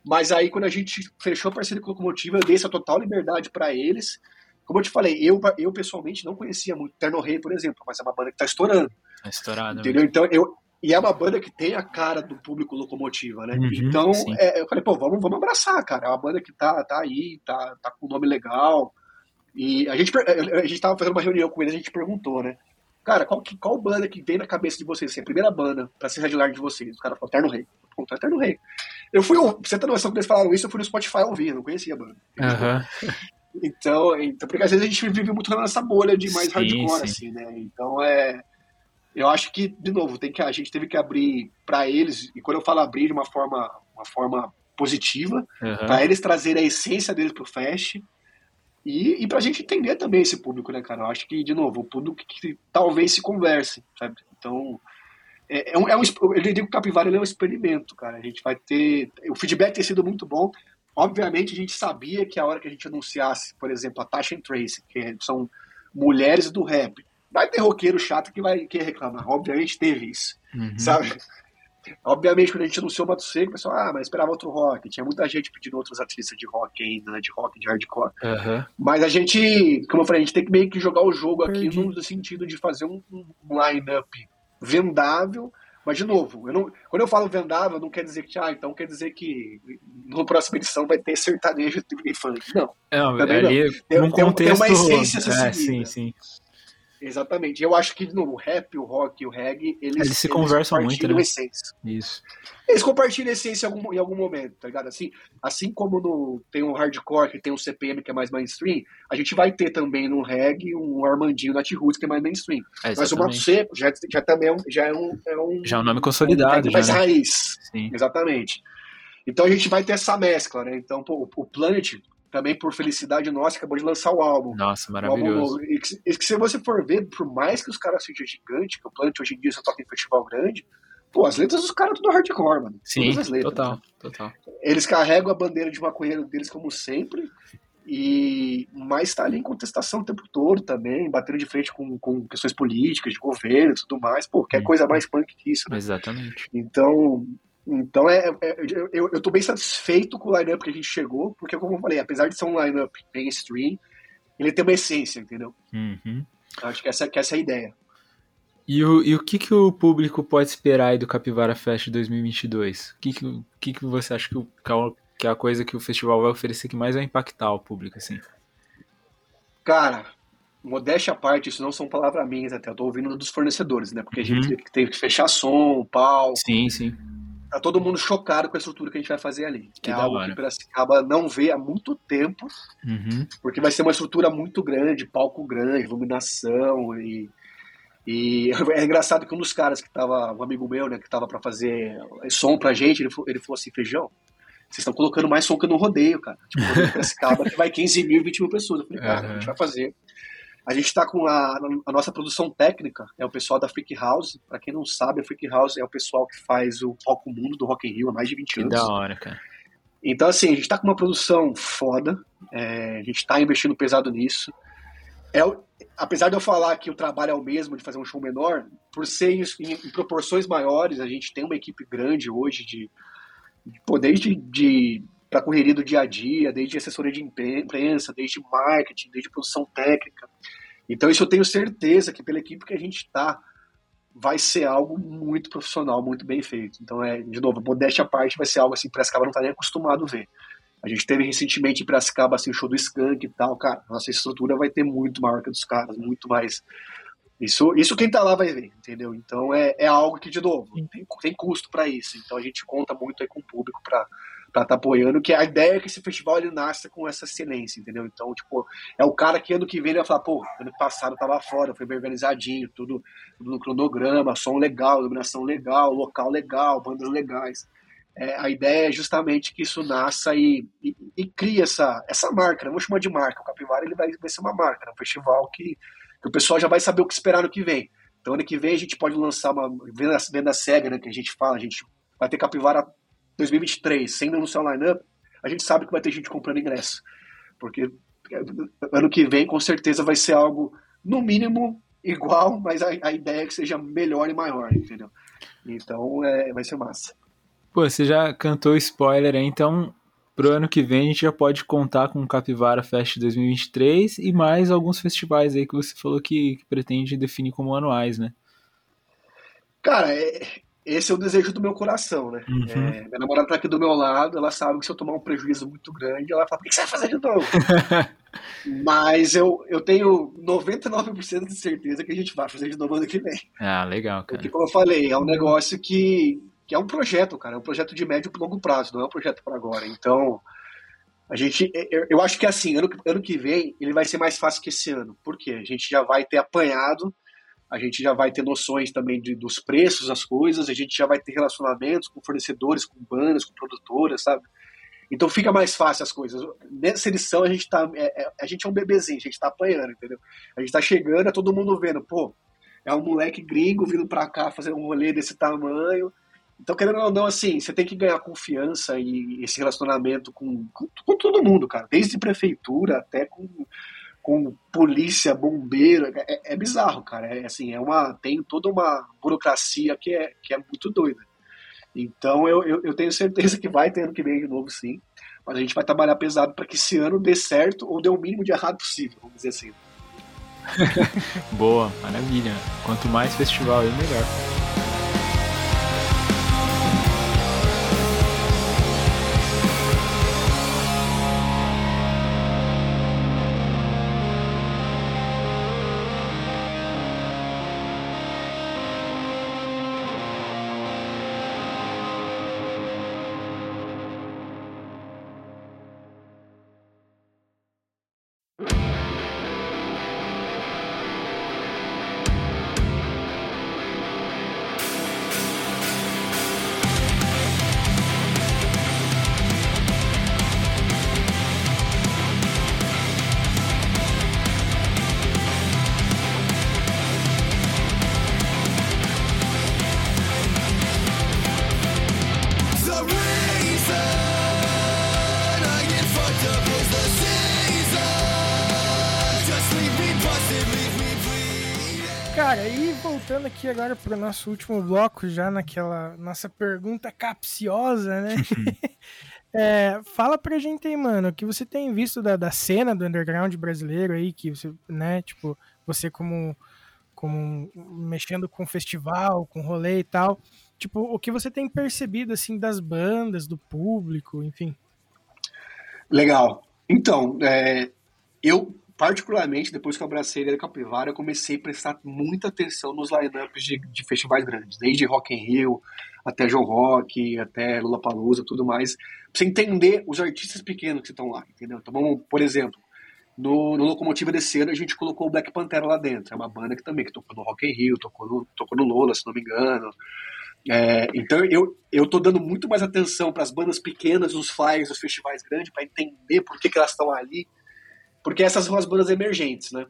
mas aí quando a gente fechou a parceria com a Locomotiva, eu dei essa total liberdade pra eles. Como eu te falei, eu, eu pessoalmente não conhecia muito Terno Rei, por exemplo, mas é uma banda que tá estourando. Tá estourado. Entendeu? Então, eu. E é uma banda que tem a cara do público locomotiva, né? Uhum, então, é, eu falei, pô, vamos, vamos abraçar, cara. É uma banda que tá, tá aí, tá, tá com um nome legal. E a gente, a gente tava fazendo uma reunião com eles, a gente perguntou, né? Cara, qual, que, qual banda que vem na cabeça de vocês? Assim, a primeira banda pra ser headliner de vocês? O cara falou, Terno Rei. Ponto, Terno Rei. Eu fui, você ter noção que eles falaram isso, eu fui no Spotify ouvir, eu não conhecia a banda. Aham. Então, então, porque às vezes a gente vive muito nessa bolha de mais Sim, hardcore, sim. assim, né? Então é. Eu acho que, de novo, tem que, a gente teve que abrir pra eles, e quando eu falo abrir de uma forma, uma forma positiva, aham. pra eles trazerem a essência deles pro Fest. E, e pra gente entender também esse público, né, cara? Eu acho que, de novo, o público que, talvez se converse, sabe? Então, é, é um, é um, eu digo que o Capivara é um experimento, cara. A gente vai ter. O feedback tem sido muito bom. Obviamente, a gente sabia que a hora que a gente anunciasse, por exemplo, a Tasha and Tracy, que são mulheres do rap, vai ter roqueiro chato que vai que reclamar. Obviamente teve isso, Uhum. sabe? Obviamente, quando a gente anunciou o Mato Seco, o pessoal, ah, mas esperava outro rock. Tinha muita gente pedindo outros artistas de rock ainda, né? De rock, de hardcore. Aham. Mas a gente, como eu falei, a gente tem que meio que jogar o jogo aqui no sentido de fazer um, um line-up vendável. Mas, de novo, eu não, quando eu falo vendável, não quer dizer que, ah, então quer dizer que na próxima edição vai ter sertanejo e funk. Não, Não, ali, Tem- num tem um- tem contexto... uma essência a ser é, seguida. sim, sim. Exatamente. Eu acho que, de novo, o rap, o rock e o reggae, eles, Eles se conversam muito, compartilham né? essência. Isso. Eles compartilham essência em algum, em algum momento, tá ligado? Assim, assim como no, tem um hardcore, que tem um CPM que é mais mainstream, a gente vai ter também no reggae um Armandinho Nat Roots que é mais mainstream. É, Mas o Mato. Seco já, já também é um, já é um, é um, Já é um nome um consolidado, reggae mais né? raiz. Sim. Exatamente. Então a gente vai ter essa mescla, né? Então, pô, o Planet, também por felicidade nossa, acabou de lançar o álbum. Nossa, álbum maravilhoso. novo. E que, e que se você for ver, por mais que os caras sejam gigantes, que o Planet hoje em dia só toca em festival grande, Pô, as letras dos caras tudo hardcore, mano. Sim, Todas as letras. total, né? total. Eles carregam a bandeira de maconheiro deles como sempre, e mas tá ali em contestação o tempo todo também, batendo de frente com, com questões políticas, de governo e tudo mais. Pô, quer Hum. coisa mais punk que isso, né? Exatamente. Então, então é, é- eu, eu tô bem satisfeito com o lineup que a gente chegou, porque como eu falei, apesar de ser um lineup mainstream, ele tem uma essência, entendeu? Uhum. Acho que essa, que essa é a ideia. E o, e o que, que o público pode esperar aí do Capivara Fest 2022? O que, que, que, que você acha que, o- que é o- que é a coisa que o festival vai oferecer que mais vai impactar o público, assim? Cara, modéstia à parte, isso não são palavras minhas até, eu tô ouvindo dos fornecedores, né? Porque a gente Uhum. teve que fechar som, pau, Sim, sim. Tá todo mundo chocado com a estrutura que a gente vai fazer ali. Que é algo hora. que Piracicaba não vê há muito tempo, Uhum. porque vai ser uma estrutura muito grande, palco grande, iluminação e e é engraçado que um dos caras que tava, um amigo meu, né, que tava pra fazer som pra gente, ele, falou- ele falou assim, feijão, vocês estão colocando mais som que no rodeio, cara. Tipo, Piracicaba que vai 15 mil, 20 mil pessoas. Eu falei, cara, a Aham. gente vai fazer. A gente tá com a, a nossa produção técnica, é o pessoal da Freak House. Pra quem não sabe, a Freak House é o pessoal que faz o Palco Mundo do Rock in Rio há mais de 20 Que anos. da hora, cara. Então, assim, a gente tá com uma produção foda, é, a gente tá investindo pesado nisso. É, apesar de eu falar que o trabalho é o mesmo de fazer um show menor, por ser em, em- proporções maiores, a gente tem uma equipe grande hoje de, de pô, desde de para correria do dia a dia, desde assessoria de impre- imprensa, desde marketing, desde produção técnica. Então isso eu tenho certeza que pela equipe que a gente tá, vai ser algo muito profissional, muito bem feito. Então é, de novo, modéstia à parte, vai ser algo assim que Piracicaba não tá nem acostumado a ver. A gente teve recentemente em Piracicaba assim, o show do Skank e tal, cara, nossa estrutura vai ter muito maior que a dos caras, muito mais. Isso, isso quem tá lá vai ver, entendeu? Então é, é algo que, de novo, tem, tem custo para isso. Então a gente conta muito aí com o público para estar tá apoiando, que a ideia é que esse festival ele nasça com essa excelência, entendeu? Então, tipo, é o cara que ano que vem ele vai falar, pô, ano passado tava fora, foi bem organizadinho, tudo, tudo no cronograma, som legal, iluminação legal, local legal, bandas legais. É, a ideia é justamente que isso nasça e, e, e cria essa, essa marca, não vou chamar de marca, o Capivara ele vai, vai ser uma marca, né? um festival que, que o pessoal já vai saber o que esperar no que vem. Então ano que vem a gente pode lançar uma venda, venda cega, né, que a gente fala, a gente vai ter Capivara 2023, sem anunciar o line-up, a gente sabe que vai ter gente comprando ingresso, porque ano que vem com certeza vai ser algo, no mínimo, igual, mas a, a ideia é que seja melhor e maior, entendeu? Então é, vai ser massa. Pô, você já cantou spoiler aí, então pro ano que vem a gente já pode contar com o Capivara Fest 2023 e mais alguns festivais aí que você falou que, que pretende definir como anuais, né? Cara, é, esse é o desejo do meu coração, né? Uhum. É, minha namorada tá aqui do meu lado, ela sabe que se eu tomar um prejuízo muito grande, ela fala, o que você vai fazer de novo? Mas eu, eu tenho 99% de certeza que a gente vai fazer de novo ano que vem. Ah, legal, cara. Porque, como eu falei, é um negócio que, que é um projeto, cara. É um projeto de médio e longo prazo, não é um projeto para agora. Então, a gente. Eu, eu acho que assim, ano, ano que vem, ele vai ser mais fácil que esse ano. Por quê? A gente já vai ter apanhado, a gente já vai ter noções também de, dos preços das coisas, a gente já vai ter relacionamentos com fornecedores, com bandas, com produtoras, sabe? Então fica mais fácil as coisas. Nessa edição a gente tá. É, é, a gente é um bebezinho, a gente tá apanhando, entendeu? A gente tá chegando, é todo mundo vendo, pô, é um moleque gringo vindo pra cá fazer um rolê desse tamanho. Então, querendo ou não, assim, você tem que ganhar confiança e esse relacionamento com, com, com todo mundo, cara. Desde prefeitura até com, com polícia, bombeiro. É, é bizarro, cara. É, assim, é uma, tem toda uma burocracia que é, que é muito doida. Então, eu, eu, eu tenho certeza que vai ter ano que vem de novo, sim. Mas a gente vai trabalhar pesado para que esse ano dê certo ou dê o mínimo de errado possível, vamos dizer assim. Boa, maravilha. Quanto mais festival melhor. Agora pro nosso último bloco, já naquela nossa pergunta capciosa, né? É, fala pra gente aí, mano, o que você tem visto da, da cena do underground brasileiro aí, que você, né, tipo, você como, como mexendo com festival, com rolê e tal, tipo, o que você tem percebido, assim, das bandas, do público, enfim. Legal. Então, é, eu, particularmente, depois que eu abracei a Capivara, eu comecei a prestar muita atenção nos lineups de, de festivais grandes, desde Rock in Rio até João Rock, até Lula Palusa, tudo mais, pra você entender os artistas pequenos que estão lá, entendeu? Então, vamos, por exemplo, no, no Locomotiva desse a gente colocou o Black Pantera lá dentro, é uma banda que também que tocou no Rock in Rio, tocou no, tocou no Lola, se não me engano. É, então eu, eu tô dando muito mais atenção para as bandas pequenas, os flyers, os festivais grandes, para entender por que, que elas estão ali, porque essas são as bandas emergentes, né?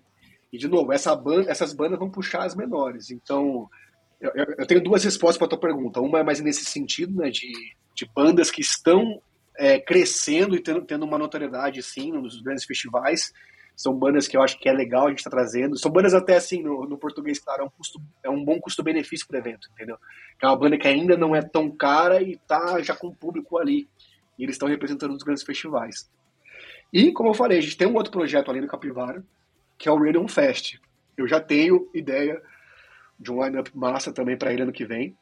E de novo, essa banda, essas bandas vão puxar as menores. Então, eu, eu tenho duas respostas para a tua pergunta. Uma é mais nesse sentido, né, de, de bandas que estão é, crescendo e tendo, tendo uma notoriedade, sim, nos grandes festivais. São bandas que eu acho que é legal a gente estar tá trazendo. São bandas até assim, no, no português, claro, é um, custo, é um bom custo-benefício para o evento, entendeu? Que é uma banda que ainda não é tão cara e tá já com o público ali. E eles estão representando os grandes festivais. E, como eu falei, a gente tem um outro projeto ali no Capivara, que é o Radion Fest. Eu já tenho ideia de um lineup massa também para ele ano que vem.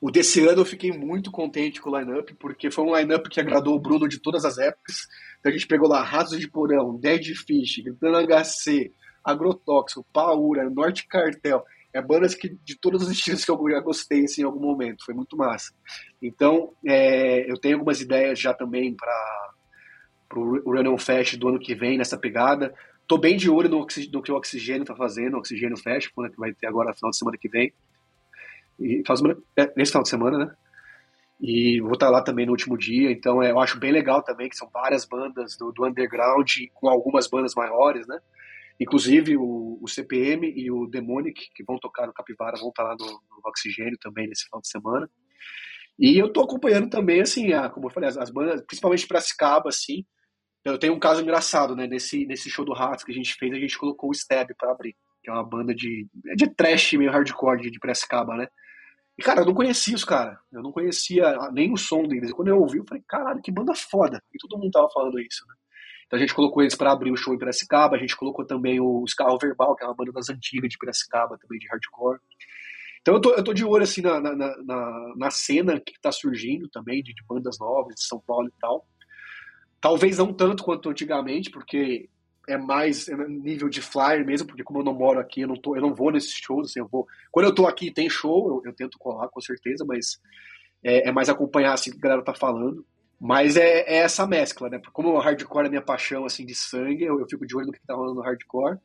O desse ano eu fiquei muito contente com o lineup, porque foi um lineup que agradou o Bruno de todas as épocas. Então a gente pegou lá Ratos de Porão, Dead Fish, Gritando HC, Agrotóxico, Paura, Norte Cartel. É bandas que, de todos os estilos que eu já gostei assim, em algum momento. Foi muito massa. Então, é, eu tenho algumas ideias já também para o Run Fest do ano que vem, nessa pegada. Tô bem de olho no, no que o Oxigênio tá fazendo, o Oxigênio Festival, né, que vai ter agora final de semana que vem. E é, nesse final de semana, né? E vou estar lá também no último dia, então é, eu acho bem legal também, que são várias bandas do, do underground, com algumas bandas maiores, né? Inclusive o, o, CPM e o Demonic, que vão tocar no Capivara, vão estar lá no, no Oxigênio também nesse final de semana. E eu tô acompanhando também, assim, a, como eu falei, as, as bandas, principalmente Piracicaba, assim, eu tenho um caso engraçado, né? Nesse, nesse show do Ratos que a gente fez, a gente colocou o Stab pra abrir, que é uma banda de, de trash meio hardcore de, de Piracicaba, né? E, cara, eu não conhecia os caras. Eu não conhecia nem o som deles. E quando eu ouvi, eu falei, caralho, que banda foda. E todo mundo tava falando isso, né? Então a gente colocou eles para abrir o show em Piracicaba. A gente colocou também o Scarro Verbal, que é uma banda das antigas de Piracicaba, também de hardcore. Então eu tô, eu tô de olho, assim, na, na, na, na cena que tá surgindo também, de, de bandas novas, de São Paulo e tal. Talvez não tanto quanto antigamente, porque é mais nível de flyer mesmo, porque como eu não moro aqui, eu não, tô, eu não vou nesses shows, assim, eu vou... Quando eu tô aqui tem show, eu, eu tento colar, com certeza, mas é, é, mais acompanhar, assim, o que a galera tá falando. Mas é, é, essa mescla, né? Como o hardcore é minha paixão, assim, de sangue, eu, eu fico de olho no que tá rolando no hardcore,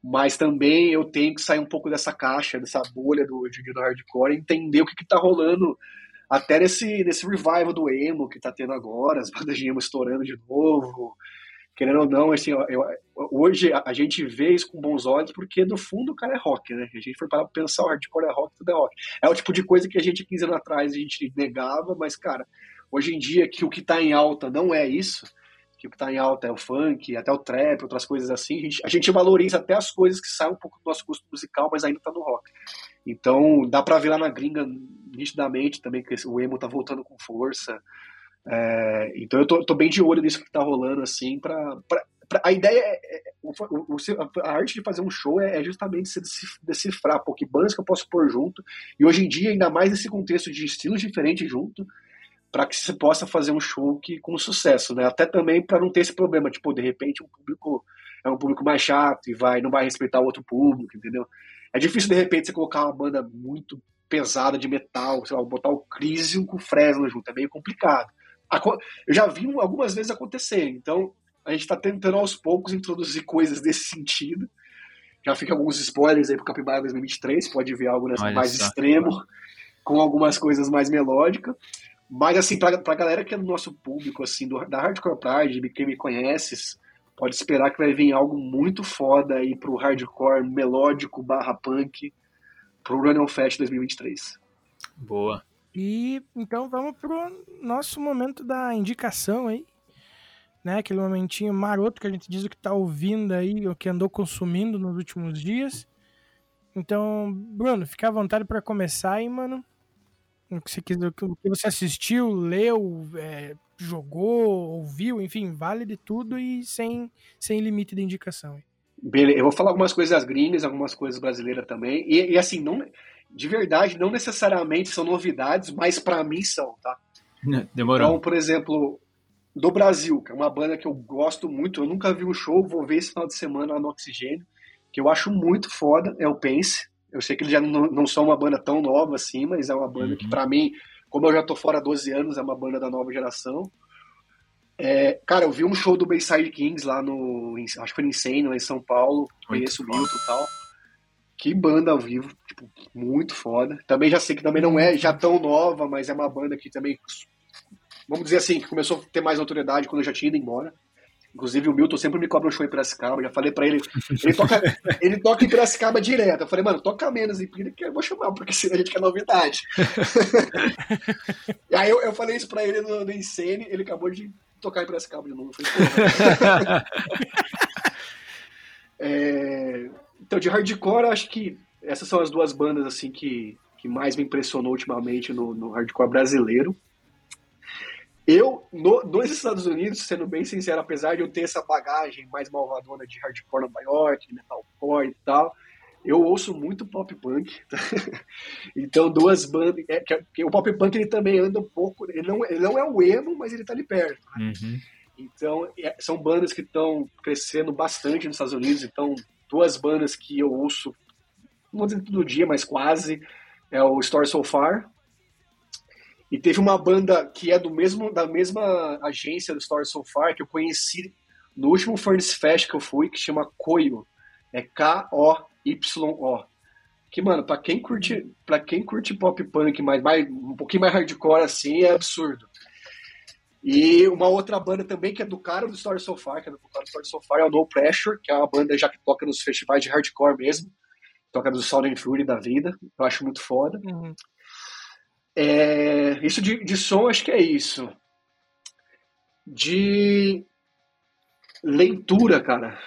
mas também eu tenho que sair um pouco dessa caixa, dessa bolha do, do hardcore, entender o que que tá rolando até nesse, nesse revival do emo que tá tendo agora, as bandas de emo estourando de novo. Querendo ou não, assim, eu, hoje a, a, gente vê isso com bons olhos porque, no fundo, o cara é rock, né? A gente foi para pensar, o hardcore é rock, tudo é rock. É o tipo de coisa que a gente, 15 anos atrás, a gente negava, mas, cara, hoje em dia, que o que tá em alta não é isso, que o que tá em alta é o funk, até o trap, outras coisas assim, a gente, a gente valoriza até as coisas que saem um pouco do nosso gosto musical, mas ainda tá no rock. Então, dá pra ver lá na gringa nitidamente também que o emo tá voltando com força. É, então eu tô, tô, bem de olho nisso que tá rolando, assim, pra, pra, a ideia é, é a arte de fazer um show é, é justamente se decifrar, pô, que bandas que eu posso pôr junto, e hoje em dia, ainda mais nesse contexto de estilos diferentes junto, para que se possa fazer um show que, com sucesso, né? Até também para não ter esse problema, tipo, de repente um público é um público mais chato e vai não vai respeitar o outro público, entendeu? É difícil de repente você colocar uma banda muito pesada de metal, sei lá, botar o Crisium com o Fresno junto, é meio complicado. Eu já vi algumas vezes acontecer, então a gente está tentando aos poucos introduzir coisas desse sentido. Já fica alguns spoilers aí pro Capibara 2023, pode ver algo mais só. extremo, com algumas coisas mais melódicas. Mas, assim, pra, pra galera que é do nosso público, assim, do, da Hardcore Pride, quem me conhece, pode esperar que vai vir algo muito foda aí pro hardcore melódico barra punk pro Run Fest 2023. Boa. E então vamos pro nosso momento da indicação aí. Né, aquele momentinho maroto que a gente diz o que tá ouvindo aí, o que andou consumindo nos últimos dias. Então, Bruno, fica à vontade pra começar aí, mano. O que você, quis- o que você assistiu, leu, é, jogou, ouviu, enfim, vale de tudo e sem, sem limite de indicação. Beleza, eu vou falar algumas coisas gringas, algumas coisas brasileiras também. E, e, assim, não, de verdade, não necessariamente são novidades, mas pra mim são, tá? Demorou. Então, por exemplo, do Brasil, que é uma banda que eu gosto muito, eu nunca vi um show, vou ver esse final de semana lá no Oxigênio, que eu acho muito foda, é o Pense. Eu sei que eles já não, não são uma banda tão nova assim, mas é uma banda que, pra mim, como eu já tô fora há 12 anos, é uma banda da nova geração. É, cara, eu vi um show do Bayside Kings lá no. Acho que foi no Insane, lá em São Paulo. Conheço o Milton e tal. Que banda ao vivo, tipo, muito foda. Também já sei que também não é já tão nova, mas é uma banda que também, vamos dizer assim, que começou a ter mais notoriedade quando eu já tinha ido embora. Inclusive o Milton sempre me cobra um show em Piracicaba, já falei pra ele, ele toca, ele toca em Piracicaba direto. Eu falei, mano, toca menos em Pira que eu vou chamar, porque senão a gente quer novidade. e aí eu, eu falei isso pra ele no, no Insane, ele acabou de tocar em Piracicaba de novo. "Pô, é, então, de hardcore, acho que essas são as duas bandas assim que, que mais me impressionou ultimamente no, no hardcore brasileiro. Eu, no, nos Estados Unidos, sendo bem sincero, apesar de eu ter essa bagagem mais malvadona de hardcore Nova York, metalcore e tal, eu ouço muito pop punk. então, duas bandas. É, o pop punk ele também anda um pouco. Ele não, ele não é o emo, mas ele tá ali perto. Uhum. Então, é- são bandas que estão crescendo bastante nos Estados Unidos. Então, duas bandas que eu ouço, não vou dizer todo dia, mas quase, é o Story So Far. E teve uma banda que é do mesmo da mesma agência do Story So Far que eu conheci no último Furnace Fest que eu fui, que chama Koyo. É K-O-Y-O. Que, mano, pra quem curte, pra quem curte pop punk, mais, mais, um pouquinho mais hardcore assim, é absurdo. E uma outra banda também que é do cara do Story So Far, que é do cara do Story So Far, é o No Pressure, que é uma banda já que toca nos festivais de hardcore mesmo. Toca do Sound and Fury da vida. Eu acho muito foda. É, isso de, de som, acho que é isso. De leitura, cara.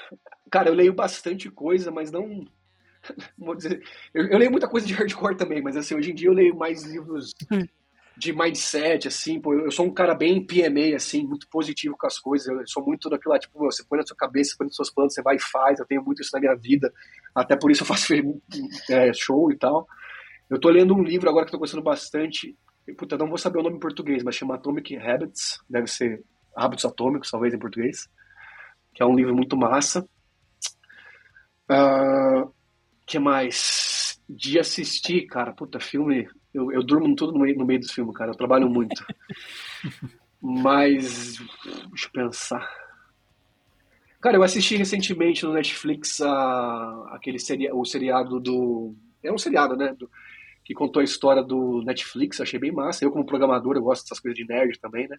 Cara, eu leio bastante coisa, mas não. Vou dizer, eu, eu leio muita coisa de hardcore também, mas assim, hoje em dia eu leio mais livros de mindset, assim, pô, eu sou um cara bem PMA, assim, muito positivo com as coisas, eu sou muito daquilo lá, tipo, você põe na sua cabeça, você põe nos seus planos, você vai e faz, eu tenho muito isso na minha vida, até por isso eu faço é, show e tal. Eu tô lendo um livro agora que eu tô gostando bastante, e, puta, não vou saber o nome em português, mas chama Atomic Habits, deve ser Hábitos Atômicos, talvez, em português, que é um livro muito massa. Ah, que mais? De assistir, cara, puta, filme. Eu, eu durmo tudo no meio, no meio dos filmes, cara. Eu trabalho muito. Mas. Deixa eu pensar. Cara, eu assisti recentemente no Netflix a, aquele seria, o seriado do. É um seriado, né? do- que contou a história do Netflix. Achei bem massa. Eu, como programador, eu gosto dessas coisas de nerd também, né?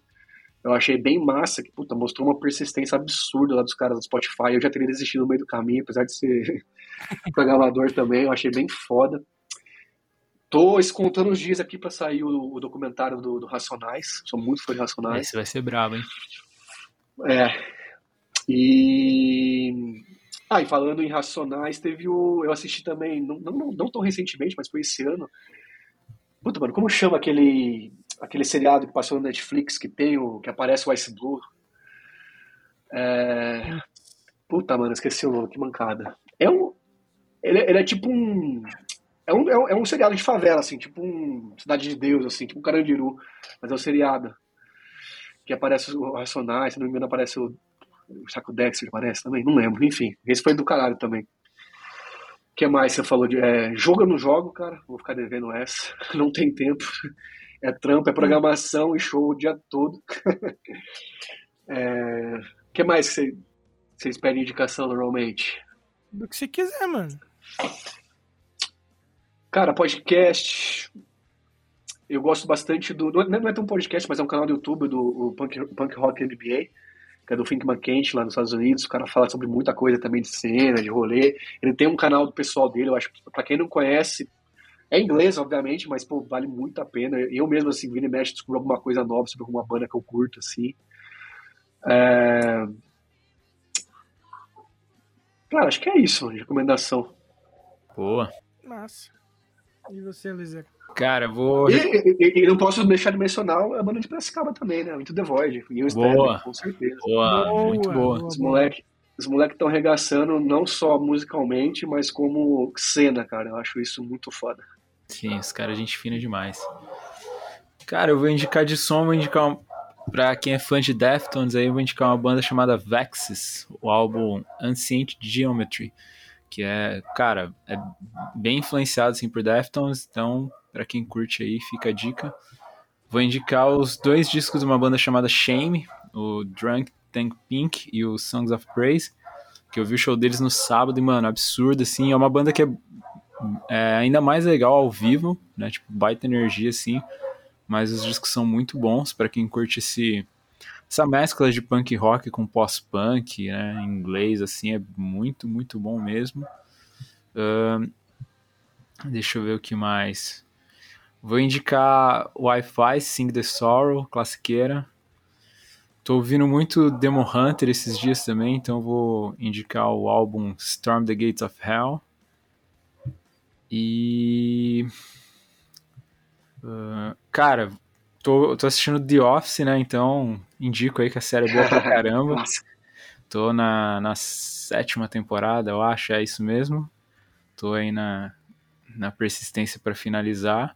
Eu achei bem massa, que puta, mostrou uma persistência absurda lá dos caras do Spotify. Eu já teria desistido no meio do caminho, apesar de ser programador também. Eu achei bem foda. Tô contando os dias aqui pra sair o, o documentário do, do Racionais. Sou muito fã de Racionais. Esse vai ser brabo, hein? É. E. Ah, e falando em Racionais, teve o. Eu assisti também, não, não, não, não tão recentemente, mas foi esse ano. Puta, mano, como chama aquele. aquele seriado que passou no Netflix que tem o. que aparece o Ice Blue? É. Puta, mano, esqueci o nome, que mancada. É um. Ele, ele é tipo um. É um, é um. é um seriado de favela, assim, tipo um. Cidade de Deus, assim, tipo um Carandiru. Mas é um seriado. Que aparece o Racionais, se não me engano, aparece o. O Dexter aparece também? Não lembro, enfim. Esse foi do caralho também. O que mais você falou de. É, não jogo, cara. Vou ficar devendo essa. Não tem tempo. É trampo, é programação e show o dia todo. É, O que mais você, vocês pedem indicação normalmente? Do que você quiser, mano. Cara, podcast. Eu gosto bastante do. Não é, é tão podcast, mas é um canal do YouTube do Punk, Punk Rock NBA, que é do Think McKenty lá nos Estados Unidos. O cara fala sobre muita coisa também de cena, de rolê. Ele tem um canal do pessoal dele, eu acho que pra quem não conhece, é inglês, obviamente, mas pô, vale muito a pena. Eu mesmo, assim, vira e mexe, descubro alguma coisa nova sobre alguma banda que eu curto, assim. É... Cara, acho que é isso, recomendação. Boa. Massa. E você, Luizera? Cara, eu vou. E, e- e não posso deixar de mencionar a banda de Piracicaba também, né? Into the Void. E o Boa. Stanley, com certeza. Boa, muito boa. Os moleques os moleque estão arregaçando não só musicalmente, mas como cena, cara. Eu acho isso muito foda. Sim, os caras, gente fina demais. Cara, eu vou indicar de som, vou indicar um... pra quem é fã de Deftones aí, eu vou indicar uma banda chamada Vexes, o álbum Ancient Geometry, que é, cara, é bem influenciado assim por Deftones, então pra quem curte aí, fica a dica. Vou indicar os dois discos de uma banda chamada Shame, o Drunk Tank Pink e o Songs of Praise, que eu vi o show deles no sábado e, mano, absurdo, assim, é uma banda que é é ainda mais legal ao vivo, né? Tipo, baita energia assim. Mas os discos são muito bons para quem curte esse, essa mescla de punk rock com pós-punk, né? Em inglês, assim, é muito, muito bom mesmo. Ahn, deixa eu ver o que mais. Vou indicar Wi-Fi, Sing the Sorrow, classiqueira. Tô ouvindo muito Demo Hunter esses dias também, então vou indicar o álbum Storm the Gates of Hell. E. ah, cara, tô, tô assistindo The Office, né? Então indico aí que a série é boa pra caramba. Nossa. Tô na, na sétima temporada, eu acho, é isso mesmo. Tô aí na, na persistência pra finalizar.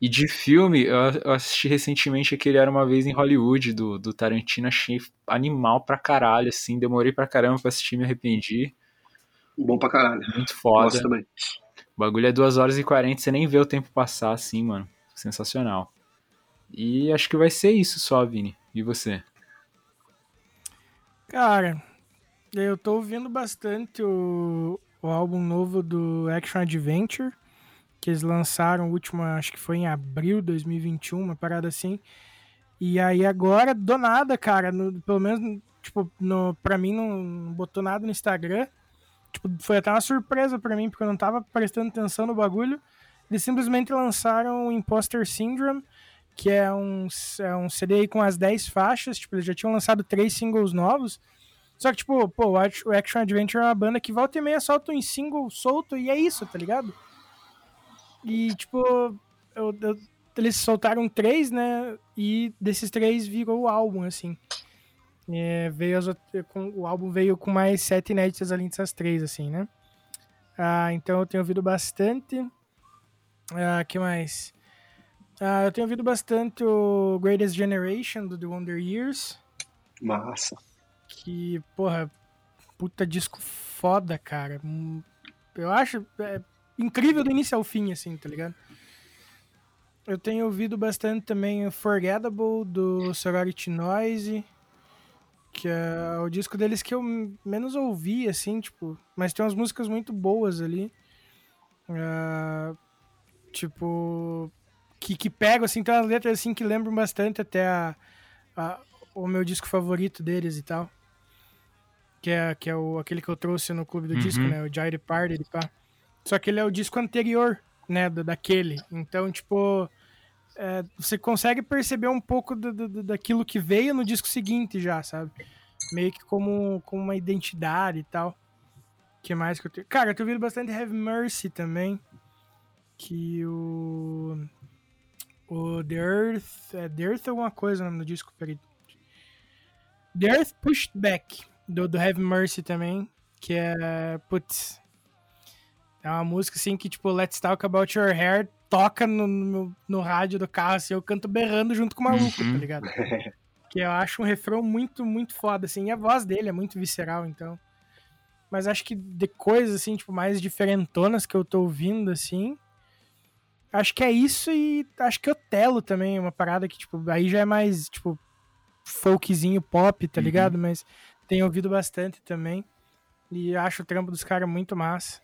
E de filme, eu, eu assisti recentemente aquele Era Uma Vez em Hollywood, do, do Tarantino, achei animal pra caralho, assim, demorei pra caramba pra assistir, me arrependi. Bom pra caralho. Muito foda. Gosto também. O bagulho é 2 horas e 40, você nem vê o tempo passar assim, mano. Sensacional. E acho que vai ser isso só, Vini. E você? Cara, eu tô ouvindo bastante o, o álbum novo do Action Adventure, que eles lançaram, o último, acho que foi em abril de 2021, uma parada assim. E aí agora, do nada, cara, no- pelo menos, tipo, no, pra mim não, botou nada no Instagram. Tipo, foi até uma surpresa pra mim, porque eu não tava prestando atenção no bagulho. Eles simplesmente lançaram o Imposter Syndrome, que é um, é um CD com as 10 faixas. Tipo, eles já tinham lançado três singles novos. Só que, tipo, pô, o Action Adventure é uma banda que volta e meia solta um single solto e é isso, tá ligado? E, tipo, eu- eu- eles soltaram três, né? E desses três virou o álbum, assim. É, veio as, com, o álbum veio com mais sete inéditas além dessas três, assim, né? Ah, então eu tenho ouvido bastante. Ah, que mais? Ah, eu tenho ouvido bastante o Greatest Generation do The Wonder Years. Massa. Que, porra, puta disco foda, cara. Hum, Eu acho é, incrível do início ao fim, assim, tá ligado? Eu tenho ouvido bastante também o Forgettable do Sorority Noise, que é o disco deles que eu menos ouvi, assim, tipo, mas tem umas músicas muito boas ali. Ah, tipo, que, que pegam, assim, tem umas letras assim que lembram bastante até a, a- o meu disco favorito deles e tal. Que é, que é o, aquele que eu trouxe no clube do Uhum. disco, né? O Jair Party, pá. Só que ele é o disco anterior, né? do- daquele. Então, tipo, é, você consegue perceber um pouco do, do- daquilo que veio no disco seguinte já, sabe? Meio que como, como uma identidade e tal. que mais que eu tenho? Cara, eu tenho ouvido bastante Have Mercy também. Que o. O The Earth. É The Earth alguma coisa o nome do disco, peraí. The Earth Pushed Back, do, do Have Mercy também. Que é. Putz. É uma música assim que, tipo, Let's Talk About Your Hair toca no, no, no rádio do carro, assim, eu canto berrando junto com o maluco, Uhum. tá ligado? que eu acho um refrão muito, muito foda, assim. E a voz dele é muito visceral, então. Mas acho que de coisas, assim, tipo, mais diferentonas que eu tô ouvindo, assim. Acho que é isso e acho que Otelo também é uma parada que, tipo, aí já é mais, tipo, folkzinho pop, tá Uhum. ligado? Mas tenho ouvido bastante também. E acho o trampo dos caras muito massa.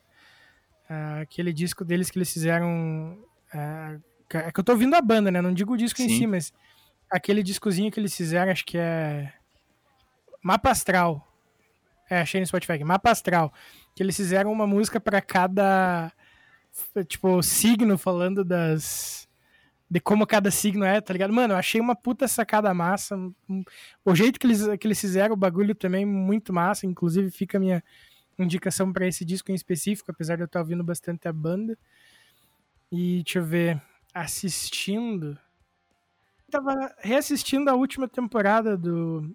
Ah, aquele disco deles que eles fizeram. Ah, é que eu tô ouvindo a banda, né? Não digo o disco em Sim. si, mas aquele discozinho que eles fizeram, acho que é. Mapa Astral. É, achei no Spotify. Mapa Astral. Que eles fizeram uma música pra cada. Tipo, signo falando das. De como cada signo é, tá ligado? Mano, eu achei uma puta sacada massa. O jeito que eles, que eles fizeram o bagulho também, muito massa. Inclusive, fica a minha, indicação para esse disco em específico, apesar de eu estar ouvindo bastante a banda. E deixa eu ver, assistindo. Tava reassistindo a última temporada do,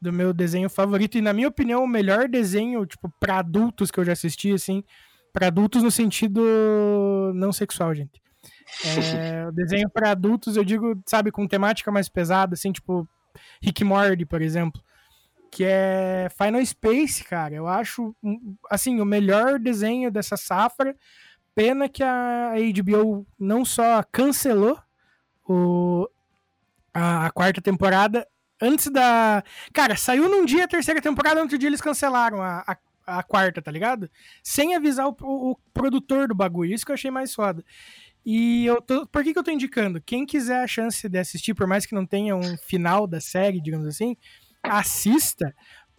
do meu desenho favorito, e na minha opinião, o melhor desenho, tipo, pra adultos que eu já assisti, assim. Pra adultos no sentido não sexual, gente. É, o desenho para adultos, eu digo, sabe, com temática mais pesada, assim, tipo Rick Morty, por exemplo que é Final Space, cara. Eu acho, assim, o melhor desenho dessa safra. Pena que a HBO não só cancelou o, a, a quarta temporada antes da. Cara, saiu num dia a terceira temporada, no outro dia eles cancelaram a, a, a quarta, tá ligado? Sem avisar o, o, o, produtor do bagulho. Isso que eu achei mais foda. E eu tô. Por que, que eu tô indicando? Quem quiser a chance de assistir, por mais que não tenha um final da série, digamos assim, assista,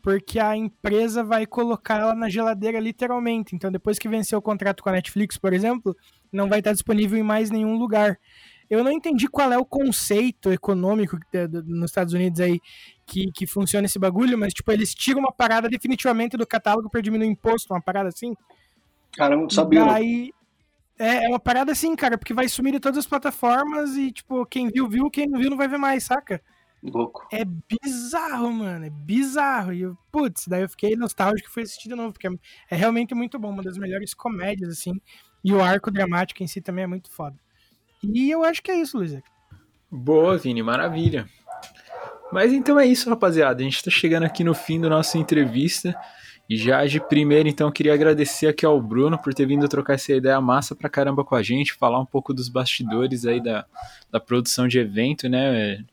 porque a empresa vai colocar ela na geladeira literalmente. Então, depois que vencer o contrato com a Netflix, por exemplo, não vai estar disponível em mais nenhum lugar. Eu não entendi qual é o conceito econômico nos Estados Unidos aí que, que funciona esse bagulho, mas tipo, eles tiram uma parada definitivamente do catálogo para diminuir o imposto, uma parada assim. Cara, não sabia. Daí, é, é uma parada assim, cara, porque vai sumir de todas as plataformas e, tipo, quem viu, viu, quem não viu não vai ver mais, saca? Louco. É bizarro, mano. É bizarro. E, eu, putz, daí eu fiquei nostálgico e fui assistir de novo, porque é realmente muito bom. Uma das melhores comédias, assim. E o arco dramático em si também é muito foda. E eu acho que é isso, Luiz. Boa, Vini, maravilha. Mas então é isso, rapaziada. A gente tá chegando aqui no fim da nossa entrevista. E já de primeiro, então, queria agradecer aqui ao Bruno por ter vindo trocar essa ideia massa pra caramba com a gente, falar um pouco dos bastidores aí da, da produção de evento, né?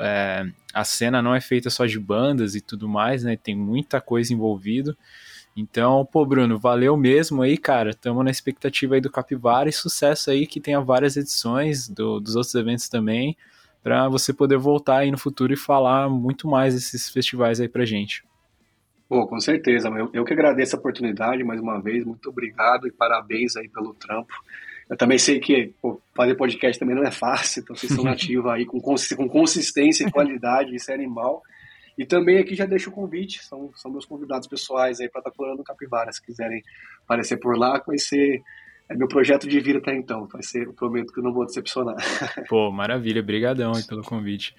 É, a cena não é feita só de bandas e tudo mais, né? Tem muita coisa envolvido. Então, pô, Bruno, valeu mesmo aí, cara. Estamos na expectativa aí do Capivara e sucesso aí que tenha várias edições do, dos outros eventos também, para você poder voltar aí no futuro e falar muito mais desses festivais aí pra gente. Pô, com certeza. Eu, eu que agradeço a oportunidade mais uma vez. Muito obrigado e parabéns aí pelo trampo. Eu também sei que pô, fazer podcast também não é fácil, então vocês são nativos aí com, com consistência e qualidade, isso é animal. E também aqui já deixo o convite, são, são meus convidados pessoais aí para estar tá colando Capivara, se quiserem aparecer por lá, vai ser é meu projeto de vida até então, vai ser, eu prometo que eu não vou decepcionar. Pô, maravilha, brigadão aí pelo convite.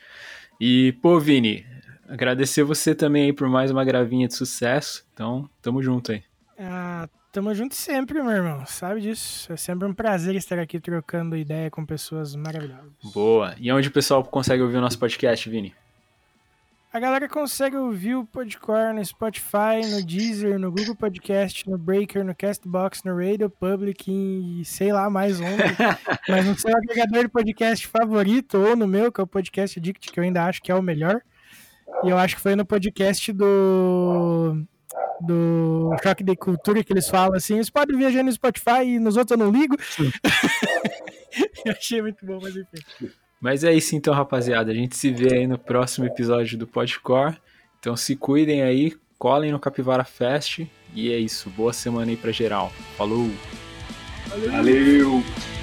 E, pô, Vini, agradecer você também aí por mais uma gravinha de sucesso, então tamo junto aí. Ah, Tamo junto sempre, meu irmão. Sabe disso. É sempre um prazer estar aqui trocando ideia com pessoas maravilhosas. Boa. E onde o pessoal consegue ouvir o nosso podcast, Vini? A galera consegue ouvir o Podcore no Spotify, no Deezer, no Google Podcast, no Breaker, no Castbox, no Radio Public e sei lá mais onde. Mas no seu agregador de podcast favorito ou no meu, que é o Podcast Addict, que eu ainda acho que é o melhor. E eu acho que foi no podcast do do choque de cultura que eles falam assim, eles podem viajar no Spotify e nos outros eu não ligo. eu achei muito bom, mas enfim. Mas é isso então, rapaziada. A gente se vê aí no próximo episódio do Podcore. Então se cuidem aí, colhem no Capivara Fest. E é isso. Boa semana aí pra geral. Falou! Valeu. Valeu.